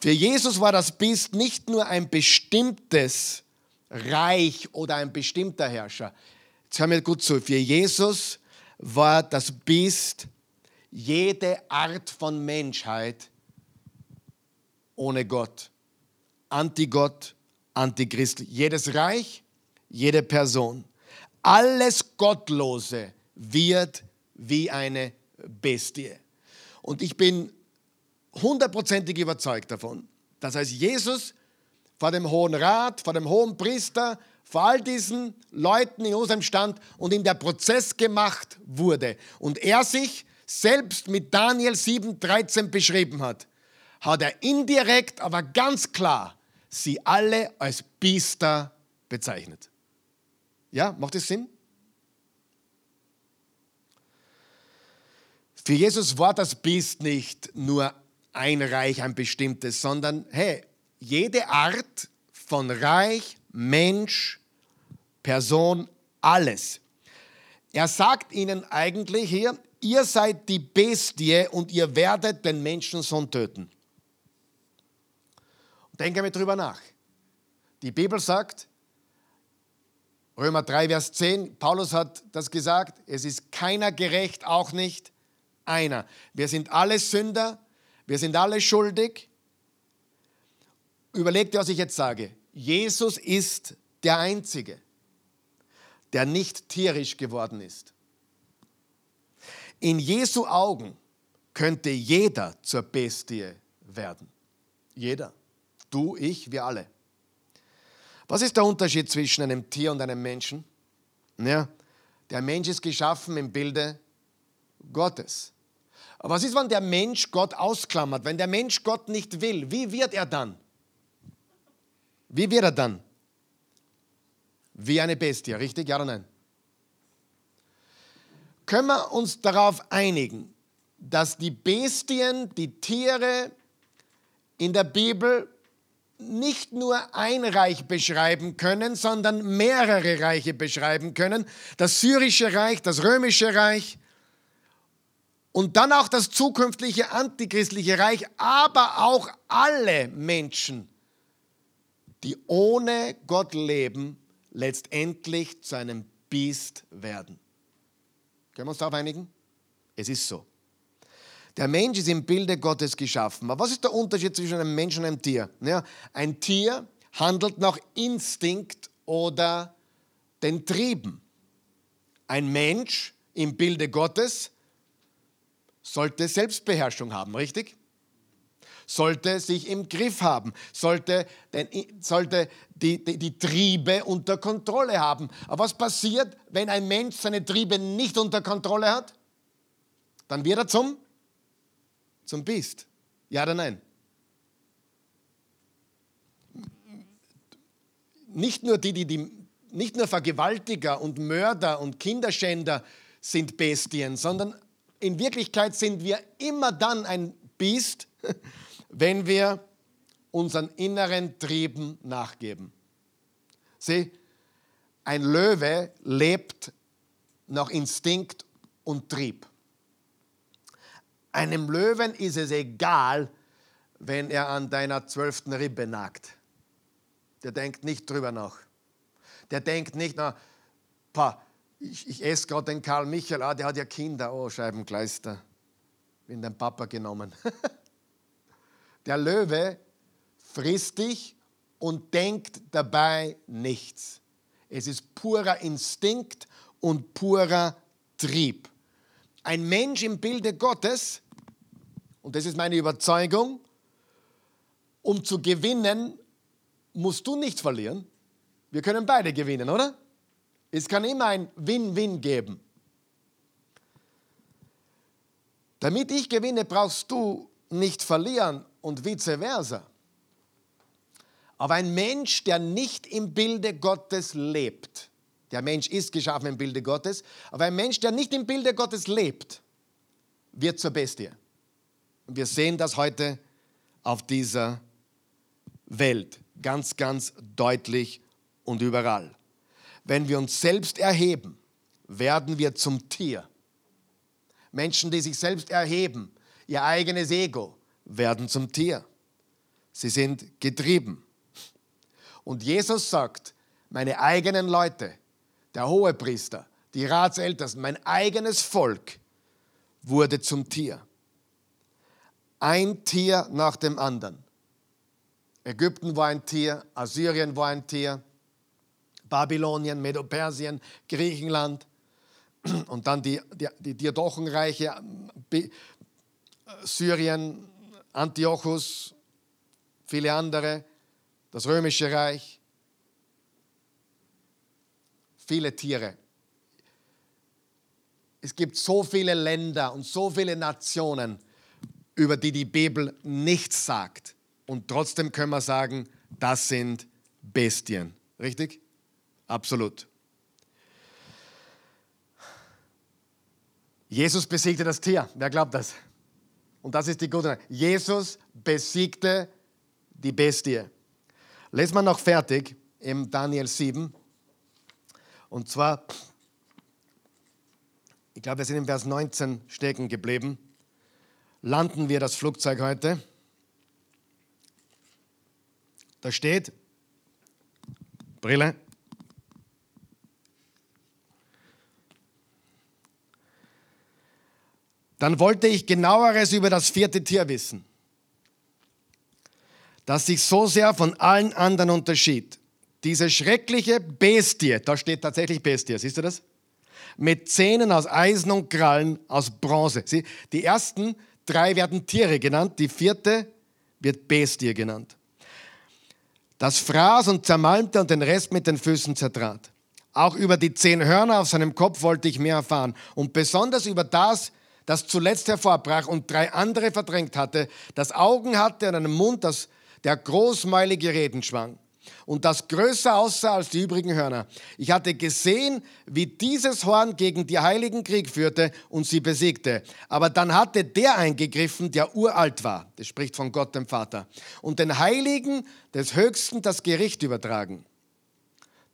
Für Jesus war das Biest nicht nur ein bestimmtes Reich oder ein bestimmter Herrscher. Jetzt hör mir gut zu. Für Jesus war das Biest jede Art von Menschheit ohne Gott. Antigott, Antichrist. Jedes Reich, jede Person. Alles Gottlose wird wie eine Bestie. Und ich bin hundertprozentig überzeugt davon, dass als Jesus vor dem Hohen Rat, vor dem Hohen Priester, vor all diesen Leuten in Jerusalem stand und ihm der Prozess gemacht wurde und er sich selbst mit Daniel 7,13 beschrieben hat, hat er indirekt, aber ganz klar sie alle als Biester bezeichnet. Ja, macht das Sinn? Für Jesus war das Biest nicht nur ein Reich, ein bestimmtes, sondern hey, jede Art von Reich, Mensch, Person, alles. Er sagt ihnen eigentlich hier, ihr seid die Bestie und ihr werdet den Menschensohn töten. Denke mir drüber nach. Die Bibel sagt, Römer 3, Vers 10, Paulus hat das gesagt, es ist keiner gerecht, auch nicht einer. Wir sind alle Sünder, wir sind alle schuldig. Überlegt ihr, was ich jetzt sage. Jesus ist der Einzige, der nicht tierisch geworden ist. In Jesu Augen könnte jeder zur Bestie werden. Jeder. Du, ich, wir alle. Was ist der Unterschied zwischen einem Tier und einem Menschen? Ja, der Mensch ist geschaffen im Bilde Gottes. Aber was ist, wenn der Mensch Gott ausklammert? Wenn der Mensch Gott nicht will, wie wird er dann? Wie wird er dann? Wie eine Bestie, richtig? Ja oder nein? Können wir uns darauf einigen, dass die Bestien, die Tiere in der Bibel nicht nur ein Reich beschreiben können, sondern mehrere Reiche beschreiben können. Das syrische Reich, das römische Reich und dann auch das zukünftige antichristliche Reich, aber auch alle Menschen, die ohne Gott leben, letztendlich zu einem Biest werden. Können wir uns darauf einigen? Es ist so. Der Mensch ist im Bilde Gottes geschaffen. Aber was ist der Unterschied zwischen einem Menschen und einem Tier? Ja, ein Tier handelt nach Instinkt oder den Trieben. Ein Mensch im Bilde Gottes sollte Selbstbeherrschung haben, richtig? Sollte sich im Griff haben, sollte, den, sollte die, die, die Triebe unter Kontrolle haben. Aber was passiert, wenn ein Mensch seine Triebe nicht unter Kontrolle hat? Dann wird er zum zum Biest? Ja oder nein? Nicht nur die, die, die nicht nur Vergewaltiger und Mörder und Kinderschänder sind Bestien, sondern in Wirklichkeit sind wir immer dann ein Biest, wenn wir unseren inneren Trieben nachgeben. Sieh, Ein Löwe lebt nach Instinkt und Trieb. Einem Löwen ist es egal, wenn er an deiner zwölften Rippe nagt. Der denkt nicht drüber nach. Der denkt nicht, na, pa, ich, ich esse gerade den Karl Michael, ah, der hat ja Kinder, oh, Scheibenkleister. Bin dein Papa genommen. der Löwe frisst dich und denkt dabei nichts. Es ist purer Instinkt und purer Trieb. Ein Mensch im Bilde Gottes, und das ist meine Überzeugung, um zu gewinnen, musst du nicht verlieren. Wir können beide gewinnen, oder? Es kann immer ein Win-Win geben. Damit ich gewinne, brauchst du nicht verlieren und vice versa. Aber ein Mensch, der nicht im Bilde Gottes lebt, der Mensch ist geschaffen im Bilde Gottes, aber ein Mensch, der nicht im Bilde Gottes lebt, wird zur Bestie. Und wir sehen das heute auf dieser Welt ganz, ganz deutlich und überall. Wenn wir uns selbst erheben, werden wir zum Tier. Menschen, die sich selbst erheben, ihr eigenes Ego, werden zum Tier. Sie sind getrieben. Und Jesus sagt, meine eigenen Leute, der Hohepriester, die Ratsältesten, mein eigenes Volk wurde zum Tier. Ein Tier nach dem anderen. Ägypten war ein Tier, Assyrien war ein Tier, Babylonien, Medo-Persien, Griechenland und dann die, die, die Diadochenreiche, Syrien, Antiochus, viele andere das römische Reich, viele Tiere. Es gibt so viele Länder und so viele Nationen, über die die Bibel nichts sagt. Und trotzdem können wir sagen, das sind Bestien. Richtig? Absolut. Jesus besiegte das Tier. Wer glaubt das? Und das ist die gute Nachricht. Jesus besiegte die Bestie. Lesen wir noch fertig im Daniel 7. Und zwar, ich glaube, wir sind im Vers 19 stecken geblieben. Landen wir das Flugzeug heute. Da steht, Brille. Dann wollte ich genaueres über das vierte Tier wissen das sich so sehr von allen anderen unterschied. Diese schreckliche Bestie, da steht tatsächlich Bestie, siehst du das? Mit Zähnen aus Eisen und Krallen aus Bronze. Sie, die ersten drei werden Tiere genannt, die vierte wird Bestie genannt. Das fraß und zermalmte und den Rest mit den Füßen zertrat. Auch über die zehn Hörner auf seinem Kopf wollte ich mehr erfahren. Und besonders über das, das zuletzt hervorbrach und drei andere verdrängt hatte, das Augen hatte und einen Mund, das der großmäulige Reden schwang und das größer aussah als die übrigen Hörner. Ich hatte gesehen, wie dieses Horn gegen die Heiligen Krieg führte und sie besiegte. Aber dann hatte der eingegriffen, der uralt war. Das spricht von Gott dem Vater. Und den Heiligen des Höchsten das Gericht übertragen.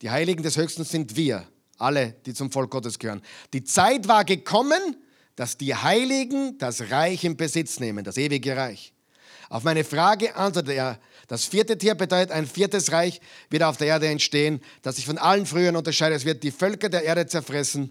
Die Heiligen des Höchsten sind wir, alle, die zum Volk Gottes gehören. Die Zeit war gekommen, dass die Heiligen das Reich in Besitz nehmen, das ewige Reich. Auf meine Frage antwortete er, das vierte Tier bedeutet, ein viertes Reich wird auf der Erde entstehen, das sich von allen früheren unterscheidet. Es wird die Völker der Erde zerfressen,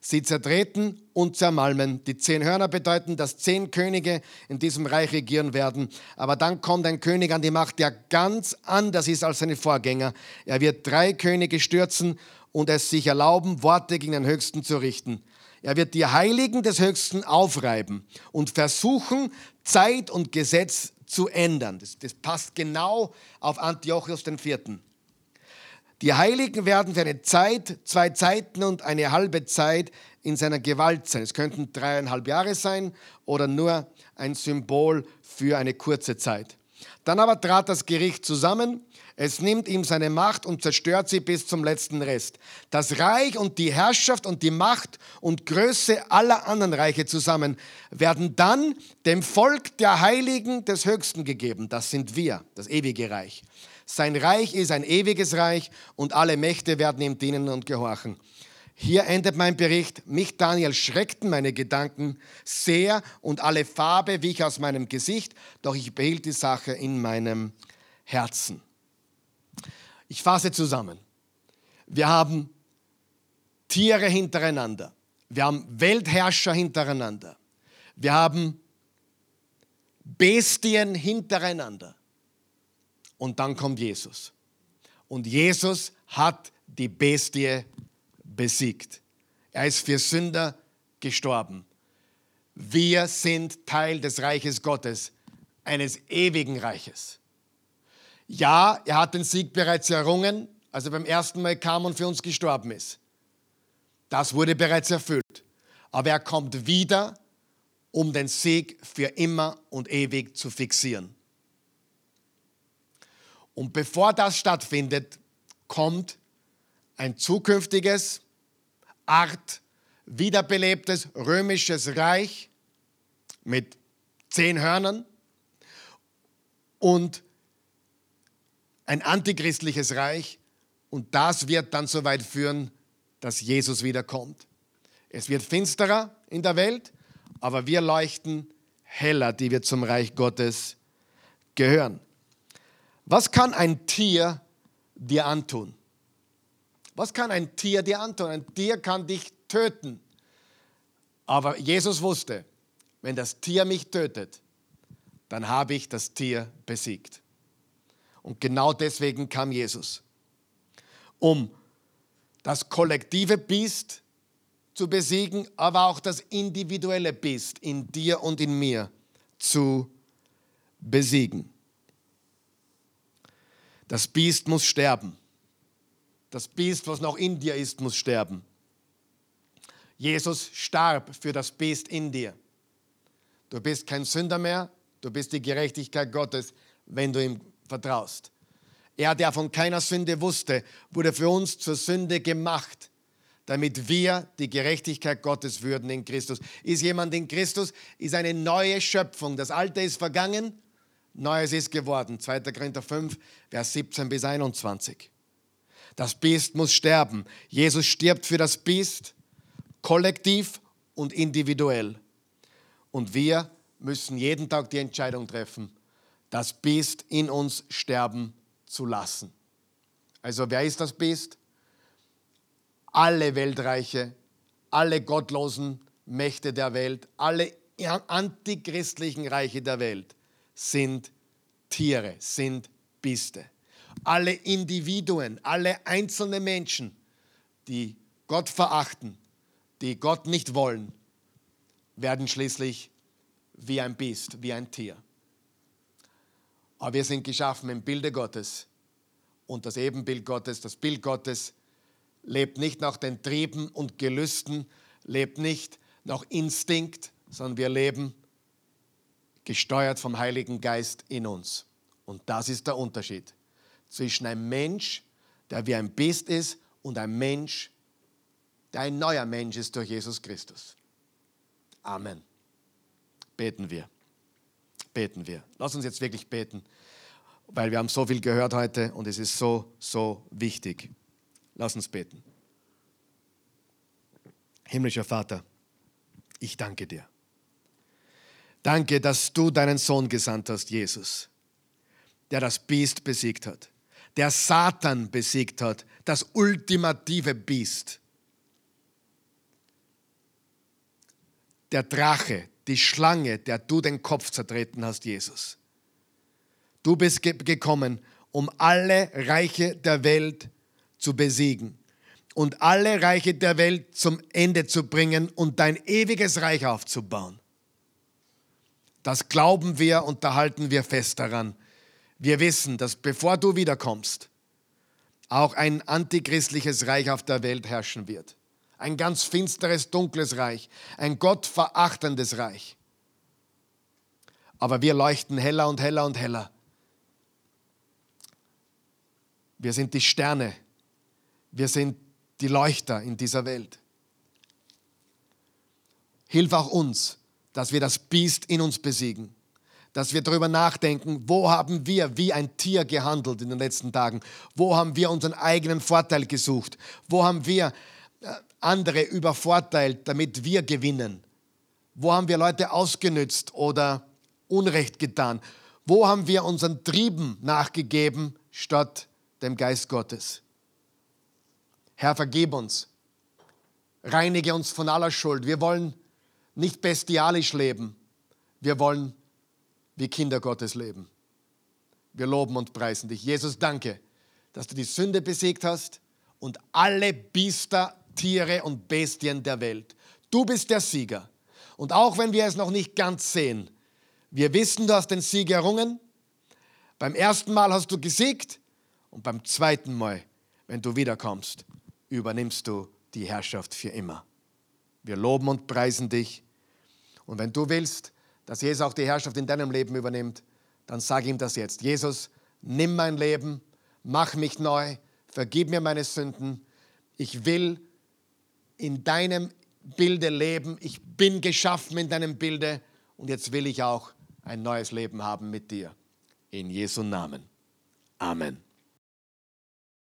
sie zertreten und zermalmen. Die zehn Hörner bedeuten, dass zehn Könige in diesem Reich regieren werden. Aber dann kommt ein König an die Macht, der ganz anders ist als seine Vorgänger. Er wird drei Könige stürzen und es sich erlauben, Worte gegen den Höchsten zu richten. Er wird die Heiligen des Höchsten aufreiben und versuchen, Zeit und Gesetz zu ändern. Das, das passt genau auf Antiochus IV. Die Heiligen werden für eine Zeit, zwei Zeiten und eine halbe Zeit in seiner Gewalt sein. Es könnten dreieinhalb Jahre sein oder nur ein Symbol für eine kurze Zeit. Dann aber trat das Gericht zusammen es nimmt ihm seine Macht und zerstört sie bis zum letzten Rest. Das Reich und die Herrschaft und die Macht und Größe aller anderen Reiche zusammen werden dann dem Volk der Heiligen des Höchsten gegeben. Das sind wir, das ewige Reich. Sein Reich ist ein ewiges Reich und alle Mächte werden ihm dienen und gehorchen. Hier endet mein Bericht. Mich, Daniel, schreckten meine Gedanken sehr und alle Farbe wich aus meinem Gesicht, doch ich behielt die Sache in meinem Herzen. Ich fasse zusammen. Wir haben Tiere hintereinander. Wir haben Weltherrscher hintereinander. Wir haben Bestien hintereinander. Und dann kommt Jesus. Und Jesus hat die Bestie besiegt. Er ist für Sünder gestorben. Wir sind Teil des Reiches Gottes, eines ewigen Reiches. Ja, er hat den Sieg bereits errungen, als er beim ersten Mal kam und für uns gestorben ist. Das wurde bereits erfüllt. Aber er kommt wieder, um den Sieg für immer und ewig zu fixieren. Und bevor das stattfindet, kommt ein zukünftiges, Art wiederbelebtes römisches Reich mit zehn Hörnern und ein antichristliches Reich. Und das wird dann so weit führen, dass Jesus wiederkommt. Es wird finsterer in der Welt, aber wir leuchten heller, die wir zum Reich Gottes gehören. Was kann ein Tier dir antun? Was kann ein Tier dir antun? Ein Tier kann dich töten. Aber Jesus wusste, wenn das Tier mich tötet, dann habe ich das Tier besiegt. Und genau deswegen kam Jesus, um das kollektive Biest zu besiegen, aber auch das individuelle Biest in dir und in mir zu besiegen. Das Biest muss sterben. Das Biest, was noch in dir ist, muss sterben. Jesus starb für das Biest in dir. Du bist kein Sünder mehr, du bist die Gerechtigkeit Gottes, wenn du ihm vertraust. Er, der von keiner Sünde wusste, wurde für uns zur Sünde gemacht, damit wir die Gerechtigkeit Gottes würden in Christus. Ist jemand in Christus, ist eine neue Schöpfung. Das Alte ist vergangen, Neues ist geworden. 2. Korinther 5, Vers 17 bis 21. Das Biest muss sterben. Jesus stirbt für das Biest, kollektiv und individuell. Und wir müssen jeden Tag die Entscheidung treffen, das Biest in uns sterben zu lassen. Also wer ist das Biest? Alle Weltreiche, alle gottlosen Mächte der Welt, alle antichristlichen Reiche der Welt sind Tiere, sind Bieste alle Individuen, alle einzelnen Menschen, die Gott verachten, die Gott nicht wollen, werden schließlich wie ein Biest, wie ein Tier. Aber wir sind geschaffen im Bilde Gottes und das Ebenbild Gottes, das Bild Gottes lebt nicht nach den Trieben und Gelüsten, lebt nicht nach Instinkt, sondern wir leben gesteuert vom Heiligen Geist in uns. Und das ist der Unterschied zwischen einem Mensch, der wie ein Biest ist, und einem Mensch, der ein neuer Mensch ist durch Jesus Christus. Amen. Beten wir. Beten wir. Lass uns jetzt wirklich beten, weil wir haben so viel gehört heute und es ist so, so wichtig. Lass uns beten. Himmlischer Vater, ich danke dir. Danke, dass du deinen Sohn gesandt hast, Jesus, der das Biest besiegt hat der Satan besiegt hat, das ultimative Biest. Der Drache, die Schlange, der du den Kopf zertreten hast, Jesus. Du bist ge gekommen, um alle Reiche der Welt zu besiegen und alle Reiche der Welt zum Ende zu bringen und dein ewiges Reich aufzubauen. Das glauben wir und da halten wir fest daran. Wir wissen, dass bevor du wiederkommst, auch ein antichristliches Reich auf der Welt herrschen wird. Ein ganz finsteres, dunkles Reich, ein gottverachtendes Reich. Aber wir leuchten heller und heller und heller. Wir sind die Sterne. Wir sind die Leuchter in dieser Welt. Hilf auch uns, dass wir das Biest in uns besiegen dass wir darüber nachdenken, wo haben wir wie ein Tier gehandelt in den letzten Tagen? Wo haben wir unseren eigenen Vorteil gesucht? Wo haben wir andere übervorteilt, damit wir gewinnen? Wo haben wir Leute ausgenützt oder Unrecht getan? Wo haben wir unseren Trieben nachgegeben statt dem Geist Gottes? Herr, vergib uns. Reinige uns von aller Schuld. Wir wollen nicht bestialisch leben. Wir wollen wie Kinder Gottes leben. Wir loben und preisen dich. Jesus, danke, dass du die Sünde besiegt hast und alle Biester, Tiere und Bestien der Welt. Du bist der Sieger. Und auch wenn wir es noch nicht ganz sehen, wir wissen, du hast den Sieg errungen. Beim ersten Mal hast du gesiegt und beim zweiten Mal, wenn du wiederkommst, übernimmst du die Herrschaft für immer. Wir loben und preisen dich. Und wenn du willst, dass Jesus auch die Herrschaft in deinem Leben übernimmt, dann sag ihm das jetzt. Jesus, nimm mein Leben, mach mich neu, vergib mir meine Sünden. Ich will in deinem Bilde leben. Ich bin geschaffen in deinem Bilde und jetzt will ich auch ein neues Leben haben mit dir. In Jesu Namen. Amen.